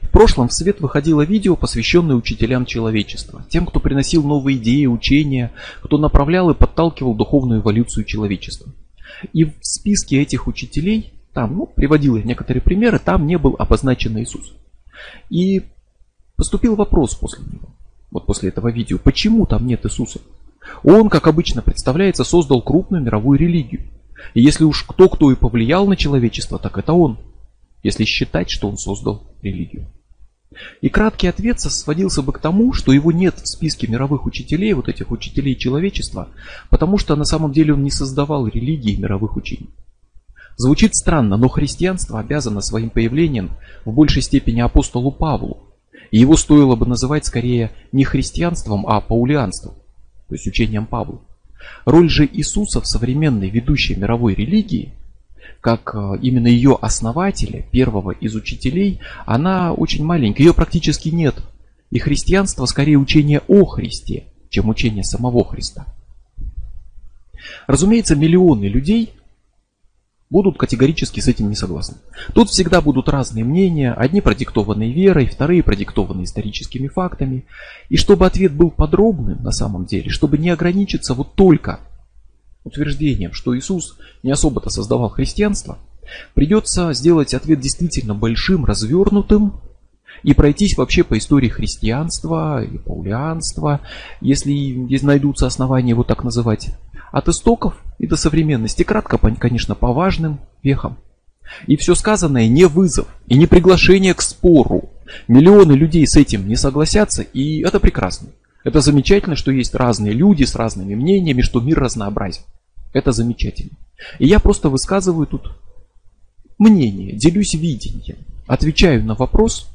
В прошлом в свет выходило видео, посвященное учителям человечества, тем, кто приносил новые идеи, учения, кто направлял и подталкивал духовную эволюцию человечества. И в списке этих учителей, там, ну, приводил я некоторые примеры, там не был обозначен Иисус. И поступил вопрос после него, вот после этого видео, почему там нет Иисуса? Он, как обычно представляется, создал крупную мировую религию. И если уж кто-кто и повлиял на человечество, так это он. Если считать, что он создал религию. И краткий ответ сводился бы к тому, что его нет в списке мировых учителей, вот этих учителей человечества, потому что на самом деле он не создавал религии мировых учений. Звучит странно, но христианство обязано своим появлением в большей степени апостолу Павлу. И его стоило бы называть скорее не христианством, а паулианством, то есть учением Павла. Роль же Иисуса в современной ведущей мировой религии, как э, именно ее основателя, первого из учителей, она очень маленькая, ее практически нет. И христианство скорее учение о Христе, чем учение самого Христа. Разумеется, миллионы людей будут категорически с этим не согласны. Тут всегда будут разные мнения, одни продиктованные верой, вторые продиктованные историческими фактами. И чтобы ответ был подробным на самом деле, чтобы не ограничиться вот только утверждением, что Иисус не особо-то создавал христианство, придется сделать ответ действительно большим, развернутым и пройтись вообще по истории христианства и паулианства, если здесь найдутся основания его так называть, от истоков и до современности, кратко, конечно, по важным вехам. И все сказанное не вызов и не приглашение к спору. Миллионы людей с этим не согласятся, и это прекрасно. Это замечательно, что есть разные люди с разными мнениями, что мир разнообразен. Это замечательно. И я просто высказываю тут мнение, делюсь видением, отвечаю на вопрос,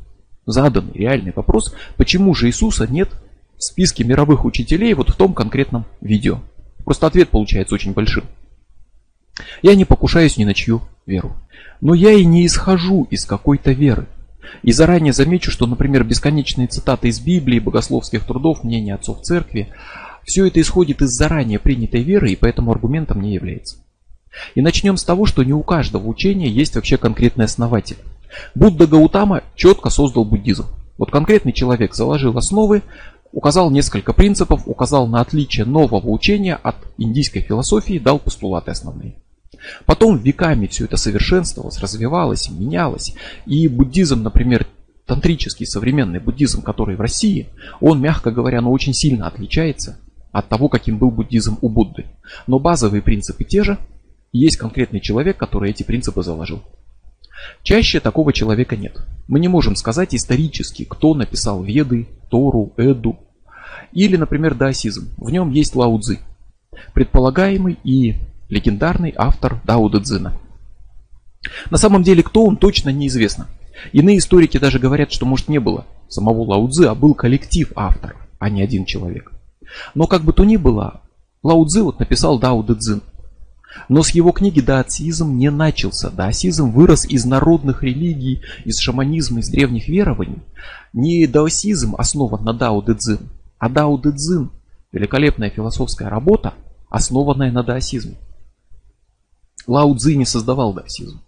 заданный реальный вопрос, почему же Иисуса нет в списке мировых учителей вот в том конкретном видео. Просто ответ получается очень большим. Я не покушаюсь ни на чью веру. Но я и не исхожу из какой-то веры. И заранее замечу, что, например, бесконечные цитаты из Библии, богословских трудов, мнения отцов церкви, все это исходит из заранее принятой веры и поэтому аргументом не является. И начнем с того, что не у каждого учения есть вообще конкретный основатель. Будда Гаутама четко создал буддизм. Вот конкретный человек заложил основы, указал несколько принципов, указал на отличие нового учения от индийской философии, дал постулаты основные. Потом веками все это совершенствовалось, развивалось, менялось. И буддизм, например, тантрический современный буддизм, который в России, он, мягко говоря, но очень сильно отличается от того, каким был буддизм у Будды. Но базовые принципы те же, и есть конкретный человек, который эти принципы заложил. Чаще такого человека нет. Мы не можем сказать исторически, кто написал Веды, Тору, Эду. Или, например, даосизм. В нем есть Лао Цзи, предполагаемый и легендарный автор Дао Дэ Цзина. На самом деле, кто он, точно неизвестно. Иные историки даже говорят, что может не было самого Лао Цзи, а был коллектив авторов, а не один человек. Но как бы то ни было, Лао Цзи вот написал Дао Дэ Цзин. Но с его книги даосизм не начался. Даосизм вырос из народных религий, из шаманизма, из древних верований. Не даосизм основан на Дао Дэ Цзин, а Дао Дэ Цзин – великолепная философская работа, основанная на даосизме. Лао Цзи не создавал даосизм.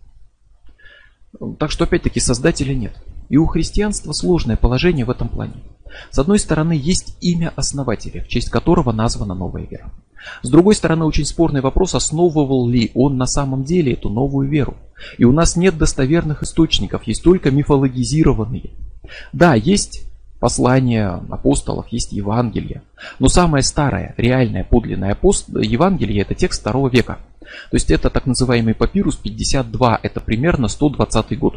Так что опять-таки создателя нет. И у христианства сложное положение в этом плане. С одной стороны, есть имя основателя, в честь которого названа новая вера. С другой стороны, очень спорный вопрос, основывал ли он на самом деле эту новую веру. И у нас нет достоверных источников, есть только мифологизированные. Да, есть послания апостолов, есть Евангелие. Но самое старое, реальное, подлинное апост... Евангелие – это текст второго века. То есть это так называемый папирус 52, это примерно 120 год.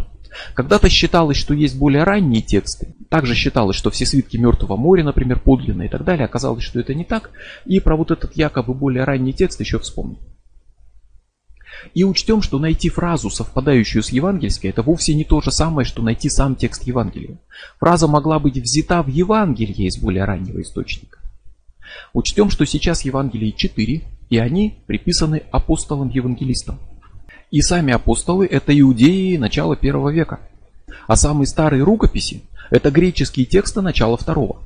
Когда-то считалось, что есть более ранние тексты. Также считалось, что все свитки Мертвого моря, например, подлинные и так далее. Оказалось, что это не так. И про вот этот якобы более ранний текст еще вспомним. И учтем, что найти фразу, совпадающую с евангельской, это вовсе не то же самое, что найти сам текст Евангелия. Фраза могла быть взята в Евангелие из более раннего источника. Учтем, что сейчас Евангелий 4, и они приписаны апостолам-евангелистам. И сами апостолы – это иудеи начала первого века. А самые старые рукописи – это греческие тексты начала второго.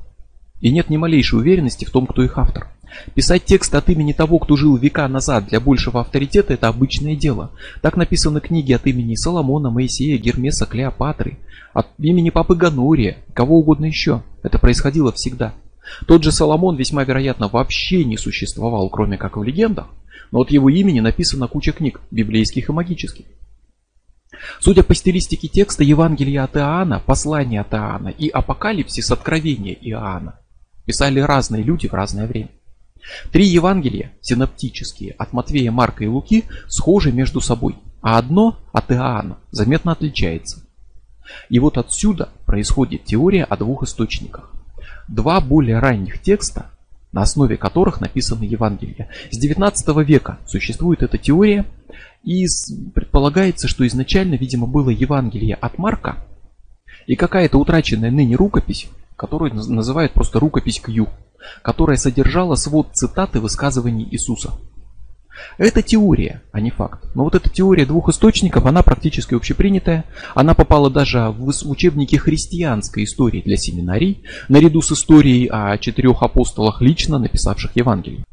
И нет ни малейшей уверенности в том, кто их автор. Писать текст от имени того, кто жил века назад для большего авторитета, это обычное дело. Так написаны книги от имени Соломона, Моисея, Гермеса, Клеопатры, от имени Папы Ганурия, кого угодно еще. Это происходило всегда. Тот же Соломон весьма вероятно вообще не существовал, кроме как в легендах, но от его имени написана куча книг, библейских и магических. Судя по стилистике текста, Евангелие от Иоанна, послание от Иоанна и Апокалипсис, откровение Иоанна писали разные люди в разное время. Три Евангелия, синоптические, от Матвея, Марка и Луки, схожи между собой, а одно от Иоанна заметно отличается. И вот отсюда происходит теория о двух источниках. Два более ранних текста, на основе которых написаны Евангелия. С 19 века существует эта теория, и предполагается, что изначально, видимо, было Евангелие от Марка и какая-то утраченная ныне рукопись, которую называют просто рукопись Кью которая содержала свод цитаты высказываний Иисуса. Это теория, а не факт. Но вот эта теория двух источников, она практически общепринятая. Она попала даже в учебники христианской истории для семинарий, наряду с историей о четырех апостолах, лично написавших Евангелие.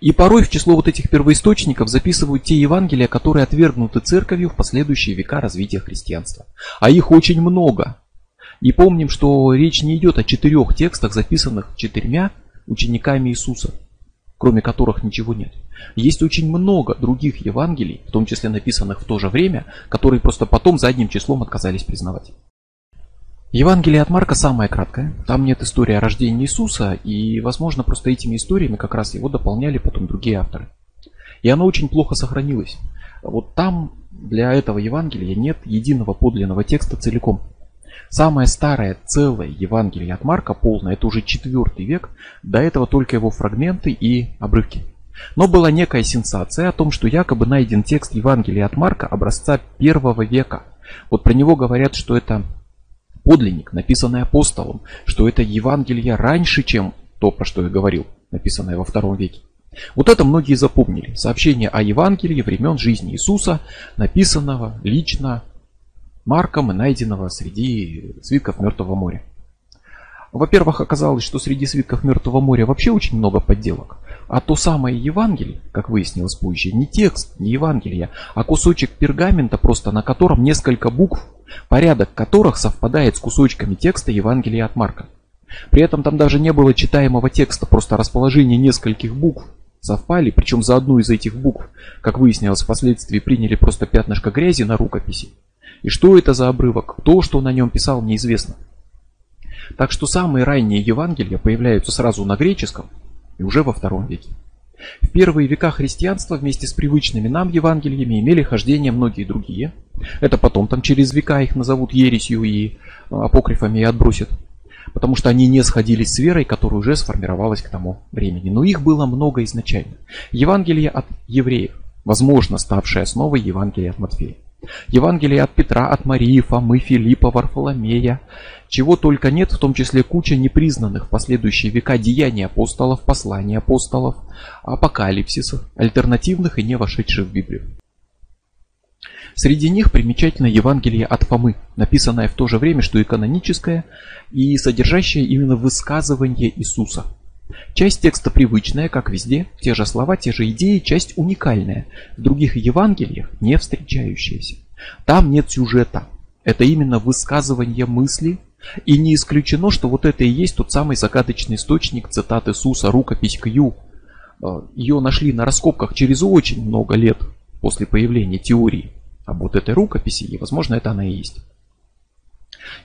И порой в число вот этих первоисточников записывают те Евангелия, которые отвергнуты церковью в последующие века развития христианства. А их очень много. И помним, что речь не идет о четырех текстах, записанных четырьмя учениками Иисуса, кроме которых ничего нет. Есть очень много других Евангелий, в том числе написанных в то же время, которые просто потом задним числом отказались признавать. Евангелие от Марка самое краткое. Там нет истории о рождении Иисуса, и, возможно, просто этими историями как раз его дополняли потом другие авторы. И оно очень плохо сохранилось. Вот там для этого Евангелия нет единого подлинного текста целиком. Самое старое целое Евангелие от Марка, полное, это уже четвертый век, до этого только его фрагменты и обрывки. Но была некая сенсация о том, что якобы найден текст Евангелия от Марка образца первого века. Вот про него говорят, что это подлинник, написанный апостолом, что это Евангелие раньше, чем то, про что я говорил, написанное во втором веке. Вот это многие запомнили. Сообщение о Евангелии времен жизни Иисуса, написанного лично Марком найденного среди свитков Мертвого моря. Во-первых, оказалось, что среди свитков Мертвого моря вообще очень много подделок. А то самое Евангелие, как выяснилось позже, не текст, не Евангелие, а кусочек пергамента, просто на котором несколько букв, порядок которых совпадает с кусочками текста Евангелия от Марка. При этом там даже не было читаемого текста, просто расположение нескольких букв совпали, причем за одну из этих букв, как выяснилось впоследствии, приняли просто пятнышко грязи на рукописи. И что это за обрывок, то, что на нем писал, неизвестно. Так что самые ранние Евангелия появляются сразу на греческом и уже во втором веке. В первые века христианства вместе с привычными нам Евангелиями имели хождение многие другие. Это потом там через века их назовут ересью и а, апокрифами и отбросят. Потому что они не сходились с верой, которая уже сформировалась к тому времени. Но их было много изначально. Евангелие от евреев, возможно, ставшее основой Евангелия от Матфея. Евангелие от Петра, от Марии, Фомы, Филиппа, Варфоломея. Чего только нет, в том числе куча непризнанных в последующие века деяний апостолов, посланий апостолов, апокалипсисов, альтернативных и не вошедших в Библию. Среди них примечательно Евангелие от Фомы, написанное в то же время, что и каноническое, и содержащее именно высказывание Иисуса – Часть текста привычная, как везде, те же слова, те же идеи, часть уникальная, в других Евангелиях не встречающаяся. Там нет сюжета, это именно высказывание мысли, и не исключено, что вот это и есть тот самый загадочный источник цитат Иисуса, рукопись Кью. Э, Ее нашли на раскопках через очень много лет после появления теории об вот этой рукописи, и возможно это она и есть.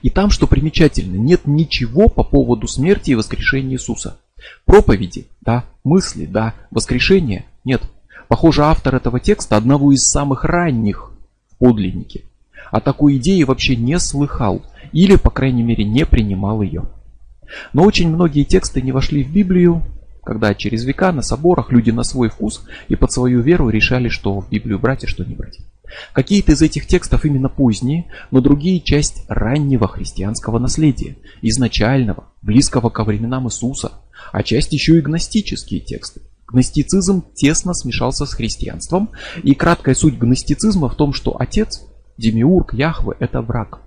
И там, что примечательно, нет ничего по поводу смерти и воскрешения Иисуса. Проповеди, да, мысли, да, воскрешение, нет. Похоже, автор этого текста одного из самых ранних в подлиннике. О такой идее вообще не слыхал или, по крайней мере, не принимал ее. Но очень многие тексты не вошли в Библию, когда через века на соборах люди на свой вкус и под свою веру решали, что в Библию брать и что не брать. Какие-то из этих текстов именно поздние, но другие часть раннего христианского наследия, изначального, близкого ко временам Иисуса, а часть еще и гностические тексты. Гностицизм тесно смешался с христианством, и краткая суть гностицизма в том, что Отец, Демиург, Яхве – это враг.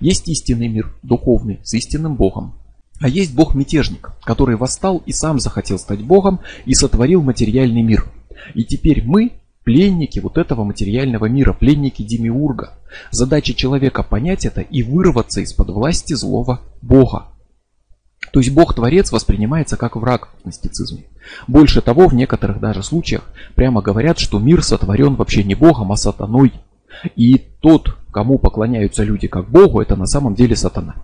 Есть истинный мир, духовный, с истинным Богом. А есть Бог-мятежник, который восстал и сам захотел стать Богом и сотворил материальный мир. И теперь мы пленники вот этого материального мира, пленники Демиурга. Задача человека понять это и вырваться из-под власти злого Бога. То есть Бог-творец воспринимается как враг в мистицизме. Больше того, в некоторых даже случаях прямо говорят, что мир сотворен вообще не Богом, а сатаной. И тот, кому поклоняются люди как Богу, это на самом деле сатана.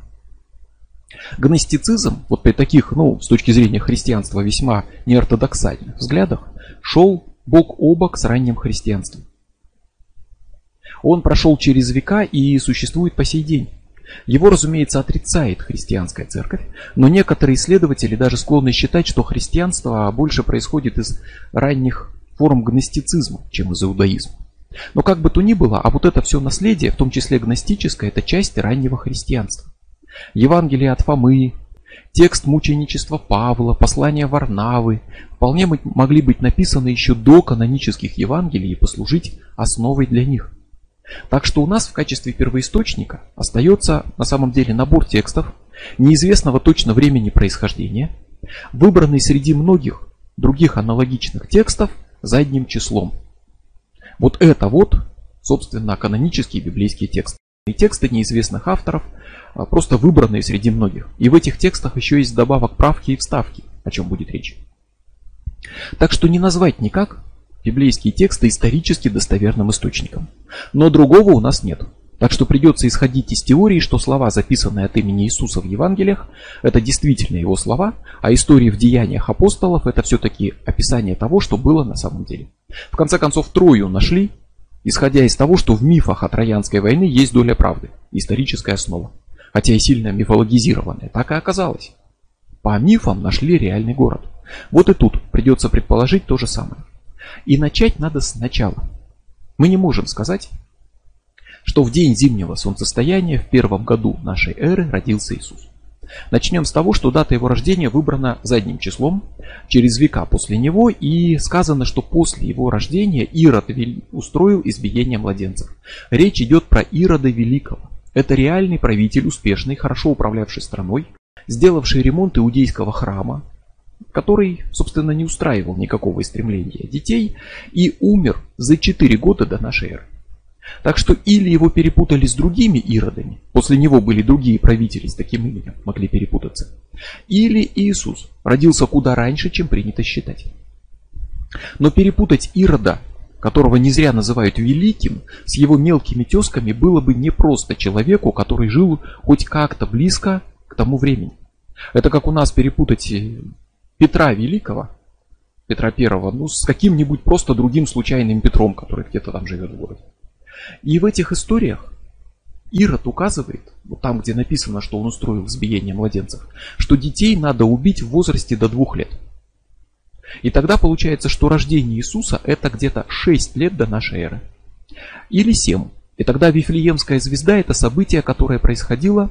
Гностицизм, вот при таких, ну, с точки зрения христианства, весьма неортодоксальных взглядах, шел бок о бок с ранним христианством. Он прошел через века и существует по сей день. Его, разумеется, отрицает христианская церковь, но некоторые исследователи даже склонны считать, что христианство больше происходит из ранних форм гностицизма, чем из иудаизма. Но как бы то ни было, а вот это все наследие, в том числе гностическое, это часть раннего христианства. Евангелие от Фомы, текст мученичества Павла, послания Варнавы вполне могли быть написаны еще до канонических Евангелий и послужить основой для них. Так что у нас в качестве первоисточника остается на самом деле набор текстов неизвестного точно времени происхождения, выбранный среди многих других аналогичных текстов задним числом. Вот это вот, собственно, канонические библейские тексты. И тексты неизвестных авторов, а просто выбранные среди многих. И в этих текстах еще есть добавок правки и вставки, о чем будет речь. Так что не назвать никак библейские тексты исторически достоверным источником. Но другого у нас нет. Так что придется исходить из теории, что слова, записанные от имени Иисуса в Евангелиях, это действительно его слова, а истории в деяниях апостолов это все-таки описание того, что было на самом деле. В конце концов, Трою нашли, исходя из того, что в мифах о Троянской войне есть доля правды, историческая основа. Хотя и сильно мифологизированная, так и оказалось. По мифам нашли реальный город. Вот и тут придется предположить то же самое. И начать надо сначала. Мы не можем сказать, что в день зимнего солнцестояния в первом году нашей эры родился Иисус. Начнем с того, что дата его рождения выбрана задним числом, через века после него, и сказано, что после его рождения Ирод устроил избиение младенцев. Речь идет про Ирода Великого. Это реальный правитель, успешный, хорошо управлявший страной, сделавший ремонт иудейского храма, который, собственно, не устраивал никакого стремления детей и умер за 4 года до нашей эры. Так что или его перепутали с другими иродами, после него были другие правители с таким именем, могли перепутаться, или Иисус родился куда раньше, чем принято считать. Но перепутать Ирода, которого не зря называют великим, с его мелкими тесками было бы непросто человеку, который жил хоть как-то близко к тому времени. Это как у нас перепутать Петра Великого, Петра Первого, ну, с каким-нибудь просто другим случайным Петром, который где-то там живет в городе. И в этих историях Ирод указывает, вот там, где написано, что он устроил избиение младенцев, что детей надо убить в возрасте до двух лет. И тогда получается, что рождение Иисуса это где-то 6 лет до нашей эры. Или 7. И тогда Вифлеемская звезда это событие, которое происходило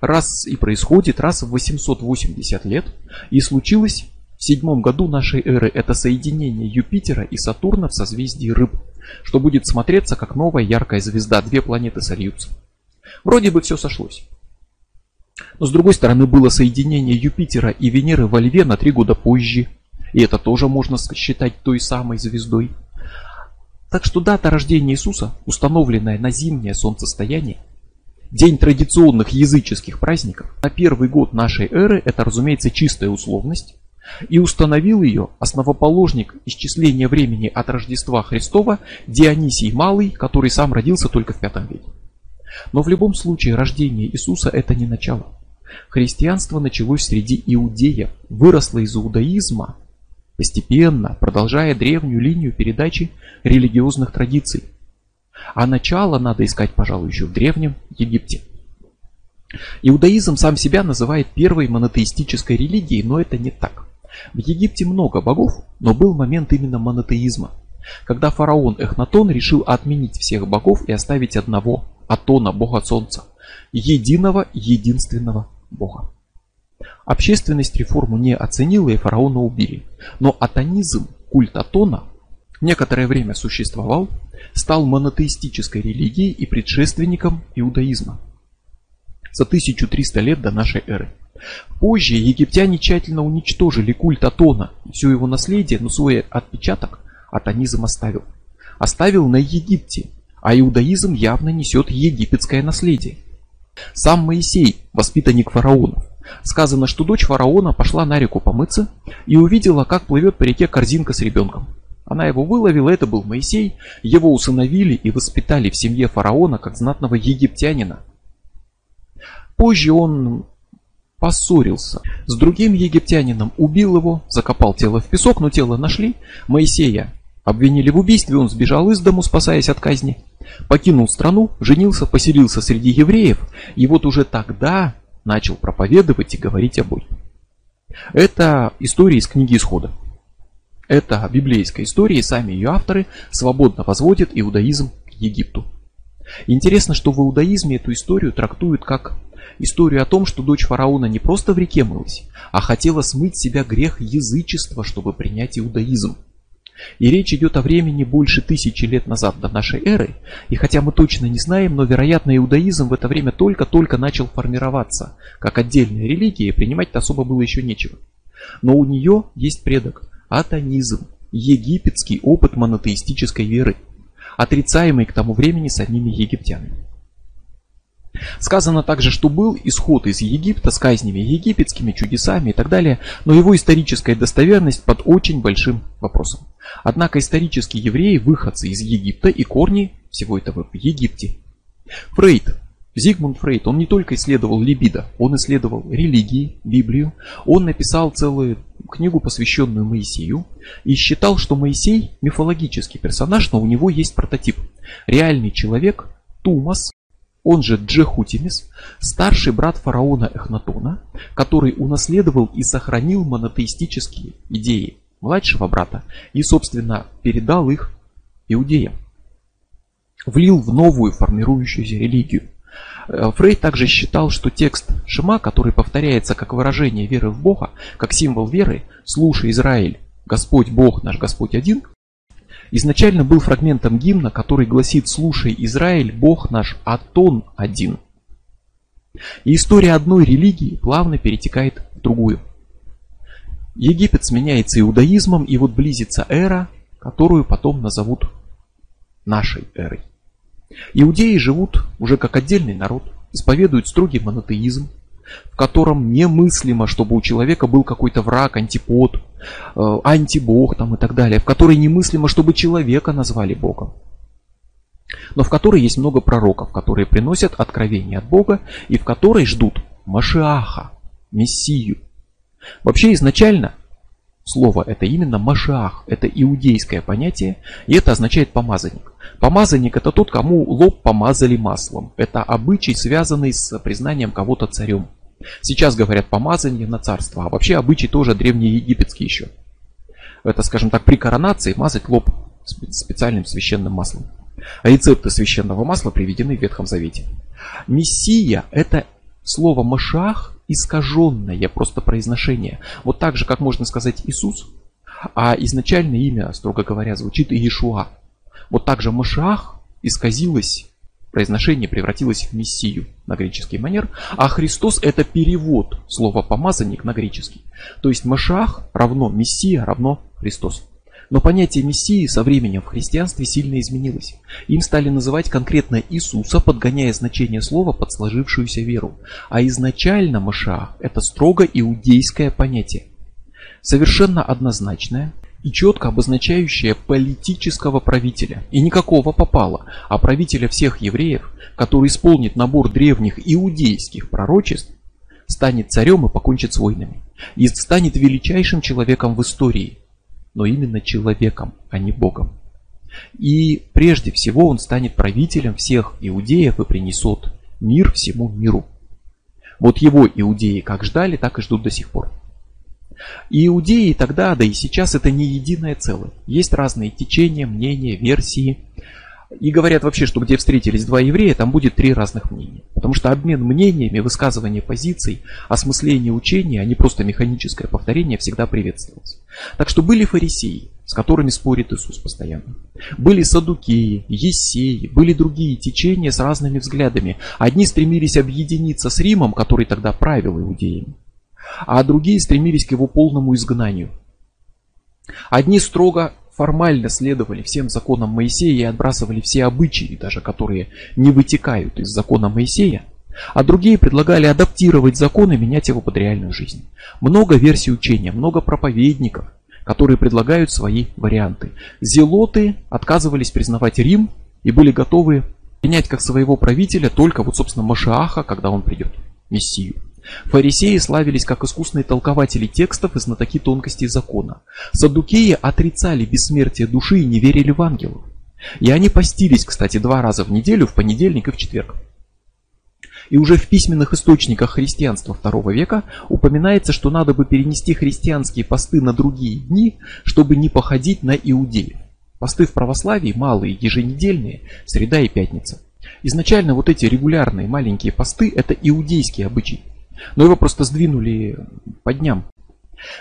раз и происходит раз в 880 лет и случилось в седьмом году нашей эры. Это соединение Юпитера и Сатурна в созвездии Рыб, что будет смотреться как новая яркая звезда, две планеты сольются. Вроде бы все сошлось. Но с другой стороны было соединение Юпитера и Венеры во Льве на три года позже. И это тоже можно считать той самой звездой. Так что дата рождения Иисуса, установленная на зимнее солнцестояние, День традиционных языческих праздников на первый год нашей эры это, разумеется, чистая условность. И установил ее основоположник исчисления времени от Рождества Христова Дионисий Малый, который сам родился только в V веке. Но в любом случае рождение Иисуса это не начало. Христианство началось среди иудеев, выросло из иудаизма, постепенно продолжая древнюю линию передачи религиозных традиций – а начало надо искать, пожалуй, еще в Древнем Египте. Иудаизм сам себя называет первой монотеистической религией, но это не так. В Египте много богов, но был момент именно монотеизма, когда фараон Эхнатон решил отменить всех богов и оставить одного, Атона, бога солнца, единого, единственного бога. Общественность реформу не оценила и фараона убили. Но атонизм, культ Атона, некоторое время существовал, стал монотеистической религией и предшественником иудаизма. за 1300 лет до нашей эры. Позже египтяне тщательно уничтожили культ Атона и все его наследие, но свой отпечаток атонизм оставил. Оставил на Египте, а иудаизм явно несет египетское наследие. Сам Моисей, воспитанник фараонов. Сказано, что дочь фараона пошла на реку помыться и увидела, как плывет по реке корзинка с ребенком. Она его выловила, это был Моисей, его усыновили и воспитали в семье фараона как знатного египтянина. Позже он поссорился с другим египтянином, убил его, закопал тело в песок, но тело нашли. Моисея обвинили в убийстве, он сбежал из дому, спасаясь от казни. Покинул страну, женился, поселился среди евреев, и вот уже тогда начал проповедовать и говорить о Боге. Это история из книги Исхода. Это библейская история, и сами ее авторы свободно возводят иудаизм к Египту. Интересно, что в иудаизме эту историю трактуют как историю о том, что дочь фараона не просто в реке мылась, а хотела смыть себя грех язычества, чтобы принять иудаизм. И речь идет о времени больше тысячи лет назад до нашей эры, и хотя мы точно не знаем, но вероятно иудаизм в это время только-только начал формироваться, как отдельная религия, и принимать-то особо было еще нечего. Но у нее есть предок – атонизм, египетский опыт монотеистической веры, отрицаемый к тому времени самими египтянами. Сказано также, что был исход из Египта с казнями египетскими, чудесами и так далее, но его историческая достоверность под очень большим вопросом. Однако исторические евреи выходцы из Египта и корни всего этого в Египте. Фрейд, Зигмунд Фрейд, он не только исследовал либидо, он исследовал религии, Библию, он написал целую книгу, посвященную Моисею, и считал, что Моисей мифологический персонаж, но у него есть прототип. Реальный человек, Тумас, он же Джехутимис, старший брат фараона Эхнатона, который унаследовал и сохранил монотеистические идеи младшего брата и, собственно, передал их иудеям. Влил в новую формирующуюся религию. Э, Фрейд также считал, что текст Шима, который повторяется как выражение веры в Бога, как символ веры, «Слушай, Израиль, Господь Бог наш Господь один», изначально был фрагментом гимна, который гласит «Слушай, Израиль, Бог наш, Атон один». И история одной религии плавно перетекает в другую. Египет сменяется иудаизмом, и вот близится эра, которую потом назовут нашей эрой. Иудеи живут уже как отдельный народ, исповедуют строгий монотеизм, в котором немыслимо, чтобы у человека был какой-то враг, антипод, э, антибог там и так далее, в которой немыслимо, чтобы человека назвали Богом. Но в которой есть много пророков, которые приносят откровение от Бога и в которой ждут Машиаха, Мессию. Вообще изначально слово это именно Машиах, это иудейское понятие, и это означает помазанник. Помазанник это тот, кому лоб помазали маслом. Это обычай, связанный с признанием кого-то царем. Сейчас говорят помазание на царство, а вообще обычай тоже древнеегипетский еще. Это, скажем так, при коронации мазать лоб специальным священным маслом. Рецепты священного масла приведены в Ветхом Завете. Мессия – это слово Машах искаженное просто произношение. Вот так же, как можно сказать Иисус, а изначальное имя, строго говоря, звучит Иешуа. Вот так же Машах исказилось произношение превратилось в Мессию на греческий манер, а Христос это перевод слова помазанник на греческий. То есть Машах равно Мессия равно Христос. Но понятие Мессии со временем в христианстве сильно изменилось. Им стали называть конкретно Иисуса, подгоняя значение слова под сложившуюся веру. А изначально Машах это строго иудейское понятие. Совершенно однозначное, и четко обозначающее политического правителя. И никакого попала, а правителя всех евреев, который исполнит набор древних иудейских пророчеств, станет царем и покончит с войнами. И станет величайшим человеком в истории. Но именно человеком, а не Богом. И прежде всего он станет правителем всех иудеев и принесет мир всему миру. Вот его иудеи как ждали, так и ждут до сих пор. Иудеи тогда, да и сейчас это не единое целое. Есть разные течения, мнения, версии. И говорят вообще, что где встретились два еврея, там будет три разных мнения. Потому что обмен мнениями, высказывание позиций, осмысление учения, а не просто механическое повторение, всегда приветствовалось. Так что были фарисеи, с которыми спорит Иисус постоянно. Были садукеи, есеи, были другие течения с разными взглядами. Одни стремились объединиться с Римом, который тогда правил иудеями, а другие стремились к его полному изгнанию. Одни строго формально следовали всем законам Моисея и отбрасывали все обычаи, даже которые не вытекают из закона Моисея, а другие предлагали адаптировать закон и менять его под реальную жизнь. Много версий учения, много проповедников, которые предлагают свои варианты. Зелоты отказывались признавать Рим и были готовы принять как своего правителя только вот, собственно, Машиаха, когда он придет, Мессию. Фарисеи славились как искусные толкователи текстов и знатоки тонкостей закона. Саддукеи отрицали бессмертие души и не верили в ангелов. И они постились, кстати, два раза в неделю, в понедельник и в четверг. И уже в письменных источниках христианства II века упоминается, что надо бы перенести христианские посты на другие дни, чтобы не походить на иудеев. Посты в православии малые, еженедельные, среда и пятница. Изначально вот эти регулярные маленькие посты это иудейский обычай. Но его просто сдвинули по дням.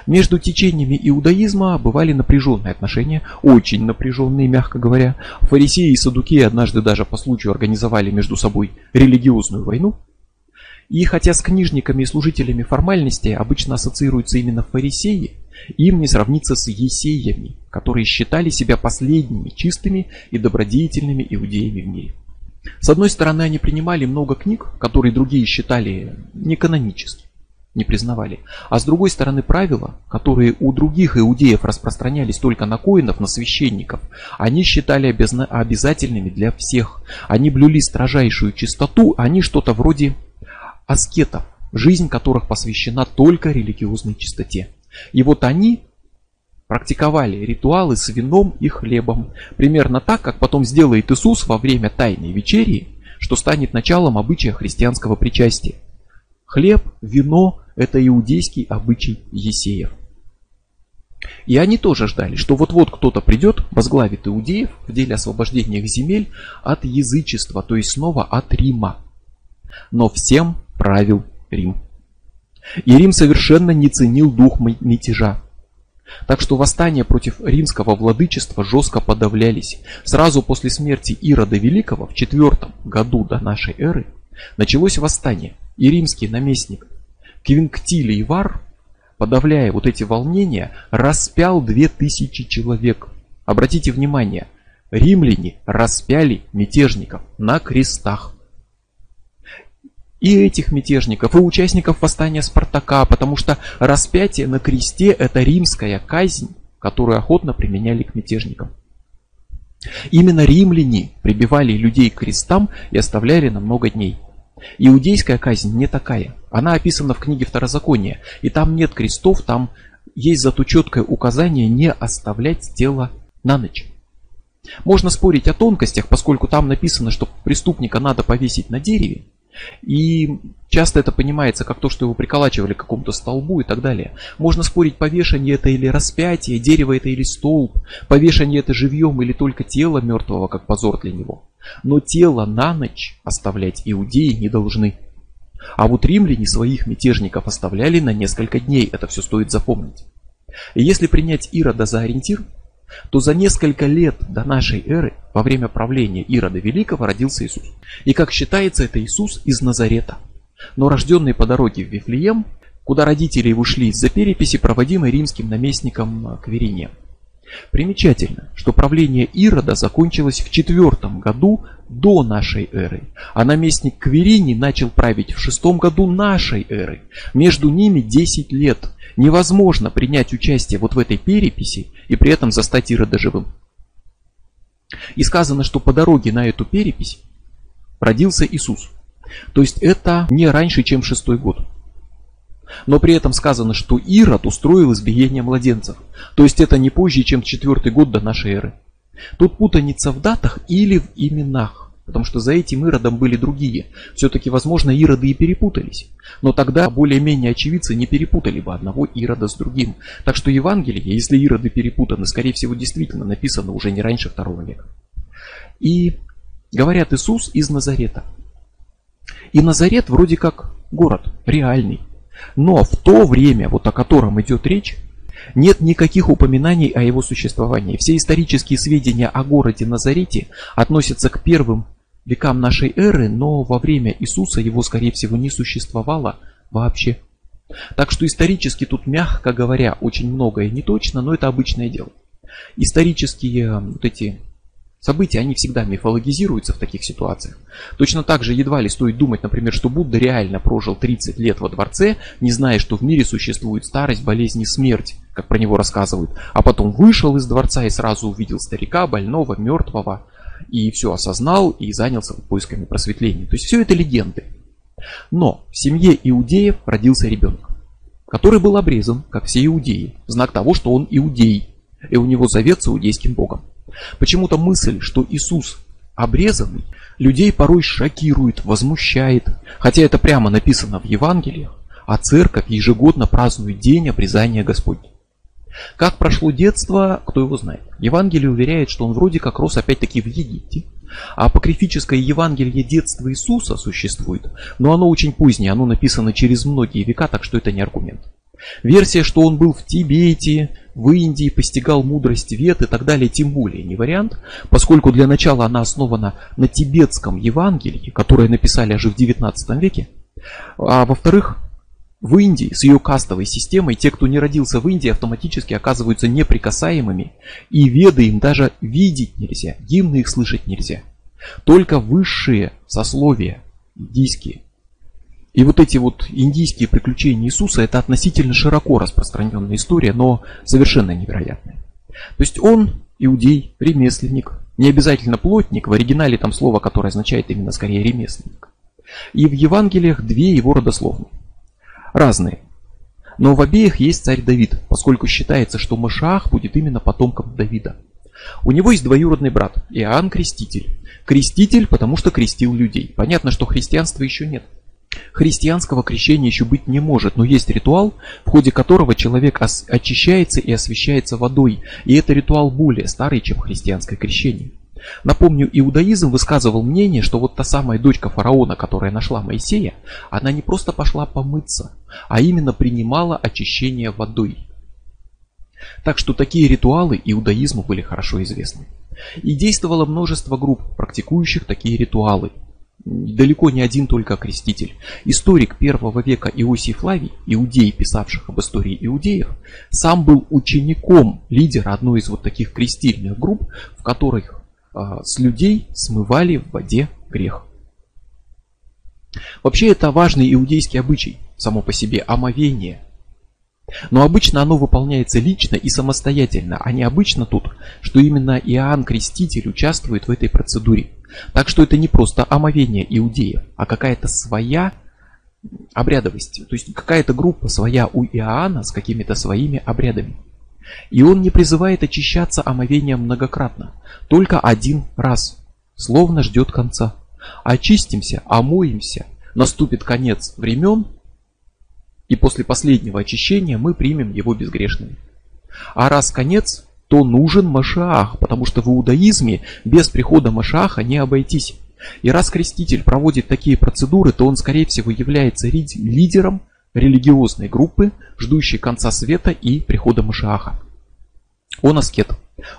Между течениями иудаизма бывали напряженные отношения, очень напряженные, мягко говоря. Фарисеи и садукеи однажды даже по случаю организовали между собой религиозную войну. И хотя с книжниками и служителями формальности обычно ассоциируются именно фарисеи, им не сравнится с есеями, которые считали себя последними чистыми и добродетельными иудеями в мире. С одной стороны, они принимали много книг, которые другие считали неканоническими не признавали. А с другой стороны правила, которые у других иудеев распространялись только на коинов, на священников, они считали обязательными для всех. Они блюли строжайшую чистоту, они что-то вроде аскетов, жизнь которых посвящена только религиозной чистоте. И вот они практиковали ритуалы с вином и хлебом, примерно так, как потом сделает Иисус во время Тайной Вечерии, что станет началом обычая христианского причастия. Хлеб, вино – это иудейский обычай есеев. И они тоже ждали, что вот-вот кто-то придет, возглавит иудеев в деле освобождения их земель от язычества, то есть снова от Рима. Но всем правил Рим. И Рим совершенно не ценил дух мятежа. Так что восстания против римского владычества жестко подавлялись. Сразу после смерти Ирода Великого в четвертом году до нашей эры началось восстание – и римский наместник Квинктилий Вар, подавляя вот эти волнения, распял две тысячи человек. Обратите внимание, римляне распяли мятежников на крестах. И этих мятежников, и участников восстания Спартака, потому что распятие на кресте это римская казнь, которую охотно применяли к мятежникам. Именно римляне прибивали людей к крестам и оставляли на много дней. Иудейская казнь не такая. Она описана в книге Второзакония. И там нет крестов, там есть зато четкое указание не оставлять тело на ночь. Можно спорить о тонкостях, поскольку там написано, что преступника надо повесить на дереве. И часто это понимается как то, что его приколачивали к какому-то столбу и так далее. Можно спорить, повешение это или распятие, дерево это или столб, повешение это живьем или только тело мертвого, как позор для него. Но тело на ночь оставлять иудеи не должны. А вот римляне своих мятежников оставляли на несколько дней, это все стоит запомнить. И если принять Ирода за ориентир, то за несколько лет до нашей эры, во время правления Ирода Великого, родился Иисус. И как считается, это Иисус из Назарета. Но рожденный по дороге в Вифлеем, куда родители его шли из-за переписи, проводимой римским наместником Кверине. Примечательно, что правление Ирода закончилось в четвертом году до нашей эры, а наместник Кверини начал править в шестом году нашей эры. Между ними 10 лет. Невозможно принять участие вот в этой переписи и при этом застать Ирода живым. И сказано, что по дороге на эту перепись родился Иисус. То есть это не раньше, чем шестой год. Но при этом сказано, что Ирод устроил избиение младенцев. То есть это не позже, чем четвертый год до нашей эры. Тут путаница в датах или в именах. Потому что за этим Иродом были другие. Все-таки, возможно, Ироды и перепутались. Но тогда более-менее очевидцы не перепутали бы одного Ирода с другим. Так что Евангелие, если Ироды перепутаны, скорее всего, действительно написано уже не раньше второго века. И говорят Иисус из Назарета. И Назарет вроде как город, реальный. Но в то время, вот о котором идет речь, Нет никаких упоминаний о его существовании. Все исторические сведения о городе Назарете относятся к первым векам нашей эры, но во время Иисуса его, скорее всего, не существовало вообще. Так что исторически тут, мягко говоря, очень многое не точно, но это обычное дело. Исторические вот эти события, они всегда мифологизируются в таких ситуациях. Точно так же едва ли стоит думать, например, что Будда реально прожил 30 лет во дворце, не зная, что в мире существует старость, болезнь и смерть, как про него рассказывают, а потом вышел из дворца и сразу увидел старика, больного, мертвого, и все осознал и занялся поисками просветления. То есть все это легенды. Но в семье иудеев родился ребенок, который был обрезан, как все иудеи, в знак того, что он иудей, и у него завет с иудейским богом. Почему-то мысль, что Иисус обрезанный, людей порой шокирует, возмущает, хотя это прямо написано в Евангелиях, а церковь ежегодно празднует день обрезания Господня. Как прошло детство, кто его знает. Евангелие уверяет, что он вроде как рос опять-таки в Египте. А апокрифическое Евангелие детства Иисуса существует, но оно очень позднее, оно написано через многие века, так что это не аргумент. Версия, что он был в Тибете, в Индии, постигал мудрость вет и так далее, тем более не вариант, поскольку для начала она основана на тибетском Евангелии, которое написали аж в 19 веке, а во-вторых, в Индии с ее кастовой системой те, кто не родился в Индии, автоматически оказываются неприкасаемыми, и веды им даже видеть нельзя, гимны их слышать нельзя. Только высшие сословия индийские. И вот эти вот индийские приключения Иисуса, это относительно широко распространенная история, но совершенно невероятная. То есть он иудей, ремесленник, не обязательно плотник, в оригинале там слово, которое означает именно скорее ремесленник. И в Евангелиях две его родословные разные. Но в обеих есть царь Давид, поскольку считается, что Машах будет именно потомком Давида. У него есть двоюродный брат, Иоанн Креститель. Креститель, потому что крестил людей. Понятно, что христианства еще нет. Христианского крещения еще быть не может, но есть ритуал, в ходе которого человек очищается и освещается водой. И это ритуал более старый, чем христианское крещение. Напомню, иудаизм высказывал мнение, что вот та самая дочка фараона, которая нашла Моисея, она не просто пошла помыться, а именно принимала очищение водой. Так что такие ритуалы иудаизму были хорошо известны. И действовало множество групп, практикующих такие ритуалы. Далеко не один только креститель. Историк первого века Иосий Флавий, иудей, писавших об истории иудеев, сам был учеником лидера одной из вот таких крестильных групп, в которых а, с людей смывали в воде грех. Вообще это важный иудейский обычай, само по себе омовение. Но обычно оно выполняется лично и самостоятельно, а не обычно тут, что именно Иоанн Креститель участвует в этой процедуре. Так что это не просто омовение иудеев, а какая-то своя обрядовость, то есть какая-то группа своя у Иоанна с какими-то своими обрядами. И он не призывает очищаться омовением многократно, только один раз, словно ждет конца. Очистимся, омоемся, наступит конец времен, и после последнего очищения мы примем его безгрешными. А раз конец, то нужен Машаах, потому что в иудаизме без прихода Машааха не обойтись. И раз креститель проводит такие процедуры, то он, скорее всего, является лидером религиозной группы, ждущей конца света и прихода Машааха. Он аскет,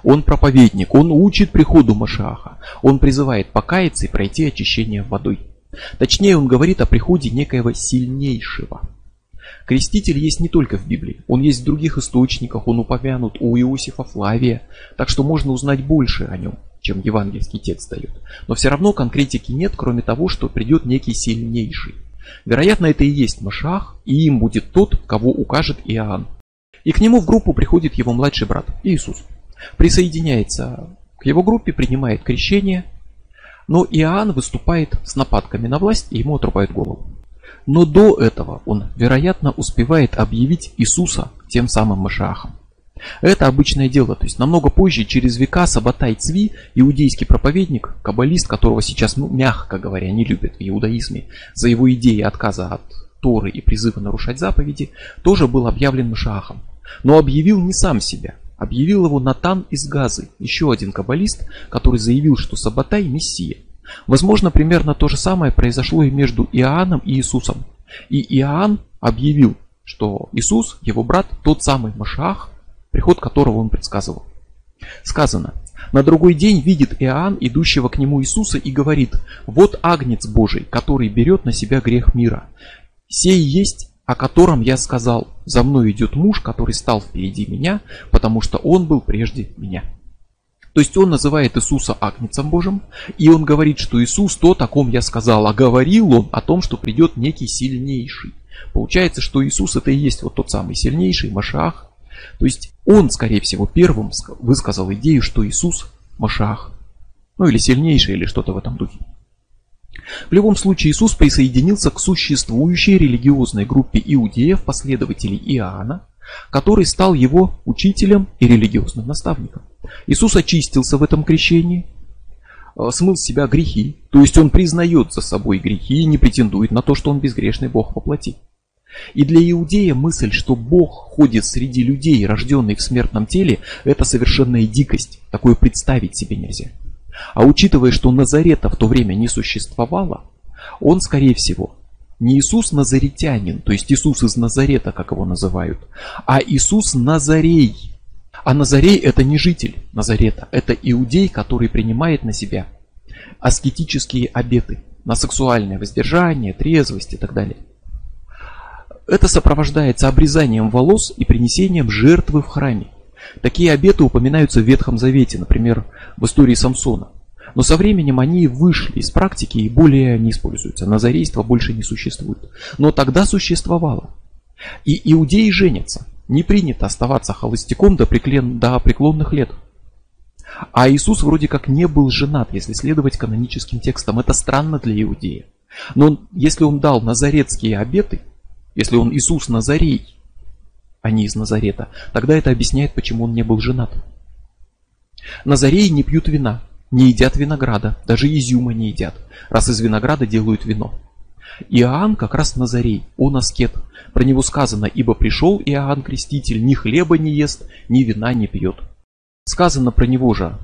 он проповедник, он учит приходу Машааха, он призывает покаяться и пройти очищение водой. Точнее, он говорит о приходе некоего сильнейшего. Креститель есть не только в Библии, он есть в других источниках, он упомянут у Иосифа Флавия, так что можно узнать больше о нем, чем евангельский текст дает. Но все равно конкретики нет, кроме того, что придет некий сильнейший. Вероятно, это и есть Машах, и им будет тот, кого укажет Иоанн. И к нему в группу приходит его младший брат, Иисус. Присоединяется к его группе, принимает крещение, но Иоанн выступает с нападками на власть и ему отрубают голову. Но до этого он, вероятно, успевает объявить Иисуса тем самым Машахом. Это обычное дело, то есть намного позже, через века, Сабатай Цви, иудейский проповедник, каббалист, которого сейчас, ну, мягко говоря, не любят в иудаизме, за его идеи отказа от Торы и призыва нарушать заповеди, тоже был объявлен Машахом. Но объявил не сам себя, объявил его Натан из Газы, еще один каббалист, который заявил, что Сабатай – Мессия. Возможно, примерно то же самое произошло и между Иоанном и Иисусом. И Иоанн объявил, что Иисус, его брат, тот самый Машах, приход которого он предсказывал. Сказано, на другой день видит Иоанн, идущего к нему Иисуса, и говорит, вот агнец Божий, который берет на себя грех мира. Сей есть, о котором я сказал, за мной идет муж, который стал впереди меня, потому что он был прежде меня. То есть он называет Иисуса Агнецом Божьим, и он говорит, что Иисус то, о ком я сказал, а говорил он о том, что придет некий сильнейший. Получается, что Иисус это и есть вот тот самый сильнейший Машах. То есть он, скорее всего, первым высказал идею, что Иисус Машах. Ну или сильнейший, или что-то в этом духе. В любом случае Иисус присоединился к существующей религиозной группе иудеев, последователей Иоанна, который стал его учителем и религиозным наставником. Иисус очистился в этом крещении, э, смыл с себя грехи, то есть он признает за собой грехи и не претендует на то, что он безгрешный Бог воплоти. И для иудея мысль, что Бог ходит среди людей, рожденных в смертном теле, это совершенная дикость. Такое представить себе нельзя. А учитывая, что Назарета в то время не существовало, он, скорее всего, не Иисус Назаретянин, то есть Иисус из Назарета, как его называют, а Иисус Назарей. А Назарей это не житель Назарета, это иудей, который принимает на себя аскетические обеты, на сексуальное воздержание, трезвость и так далее. Это сопровождается обрезанием волос и принесением жертвы в храме. Такие обеты упоминаются в Ветхом Завете, например, в истории Самсона. Но со временем они вышли из практики и более не используются. Назарейство больше не существует. Но тогда существовало. И иудеи женятся. Не принято оставаться холостяком до, преклен... до преклонных лет. А Иисус вроде как не был женат, если следовать каноническим текстам. Это странно для иудея. Но если он дал назаретские обеты, если он Иисус Назарей, а не из Назарета, тогда это объясняет, почему он не был женат. Назареи не пьют вина, не едят винограда, даже изюма не едят, раз из винограда делают вино. Иоанн как раз Назарей, он аскет. Про него сказано, ибо пришел Иоанн Креститель, ни хлеба не ест, ни вина не пьет. Сказано про него же,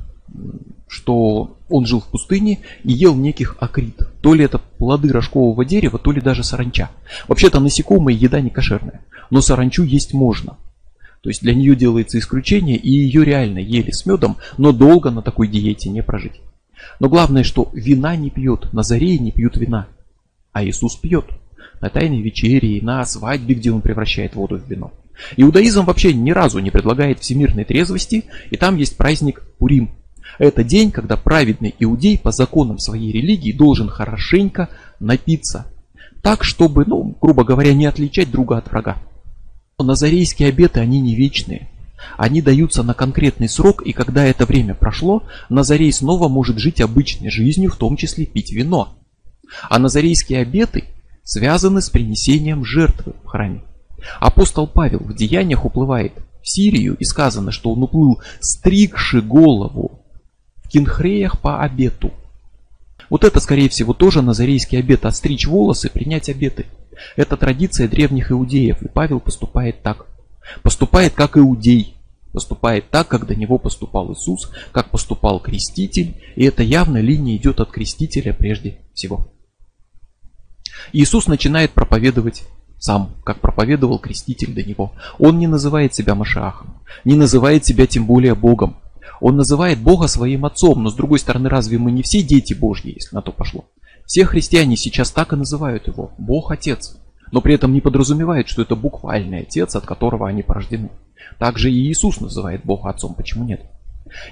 что он жил в пустыне и ел неких акрит. То ли это плоды рожкового дерева, то ли даже саранча. Вообще-то насекомые еда не кошерная, но саранчу есть можно. То есть для нее делается исключение, и ее реально ели с медом, но долго на такой диете не прожить. Но главное, что вина не пьет, на заре не пьют вина, а Иисус пьет. На тайной вечере и на свадьбе, где он превращает воду в вино. Иудаизм вообще ни разу не предлагает всемирной трезвости, и там есть праздник Пурим, это день, когда праведный иудей по законам своей религии должен хорошенько напиться. Так, чтобы, ну, грубо говоря, не отличать друга от врага. Назарейские обеты, они не вечные. Они даются на конкретный срок, и когда это время прошло, Назарей снова может жить обычной жизнью, в том числе пить вино. А назарейские обеты связаны с принесением жертвы в храме. Апостол Павел в Деяниях уплывает в Сирию, и сказано, что он уплыл, стригши голову в кинхреях по обету. Вот это, скорее всего, тоже назарейский обет – отстричь волосы, принять обеты. Это традиция древних иудеев, и Павел поступает так. Поступает как иудей, поступает так, как до него поступал Иисус, как поступал креститель, и эта явно линия идет от крестителя прежде всего. Иисус начинает проповедовать сам, как проповедовал креститель до него. Он не называет себя Машиахом, не называет себя тем более Богом. Он называет Бога своим отцом, но с другой стороны, разве мы не все дети Божьи, если на то пошло? Все христиане сейчас так и называют его – Бог Отец, но при этом не подразумевают, что это буквальный Отец, от которого они порождены. Также и Иисус называет Бога Отцом, почему нет?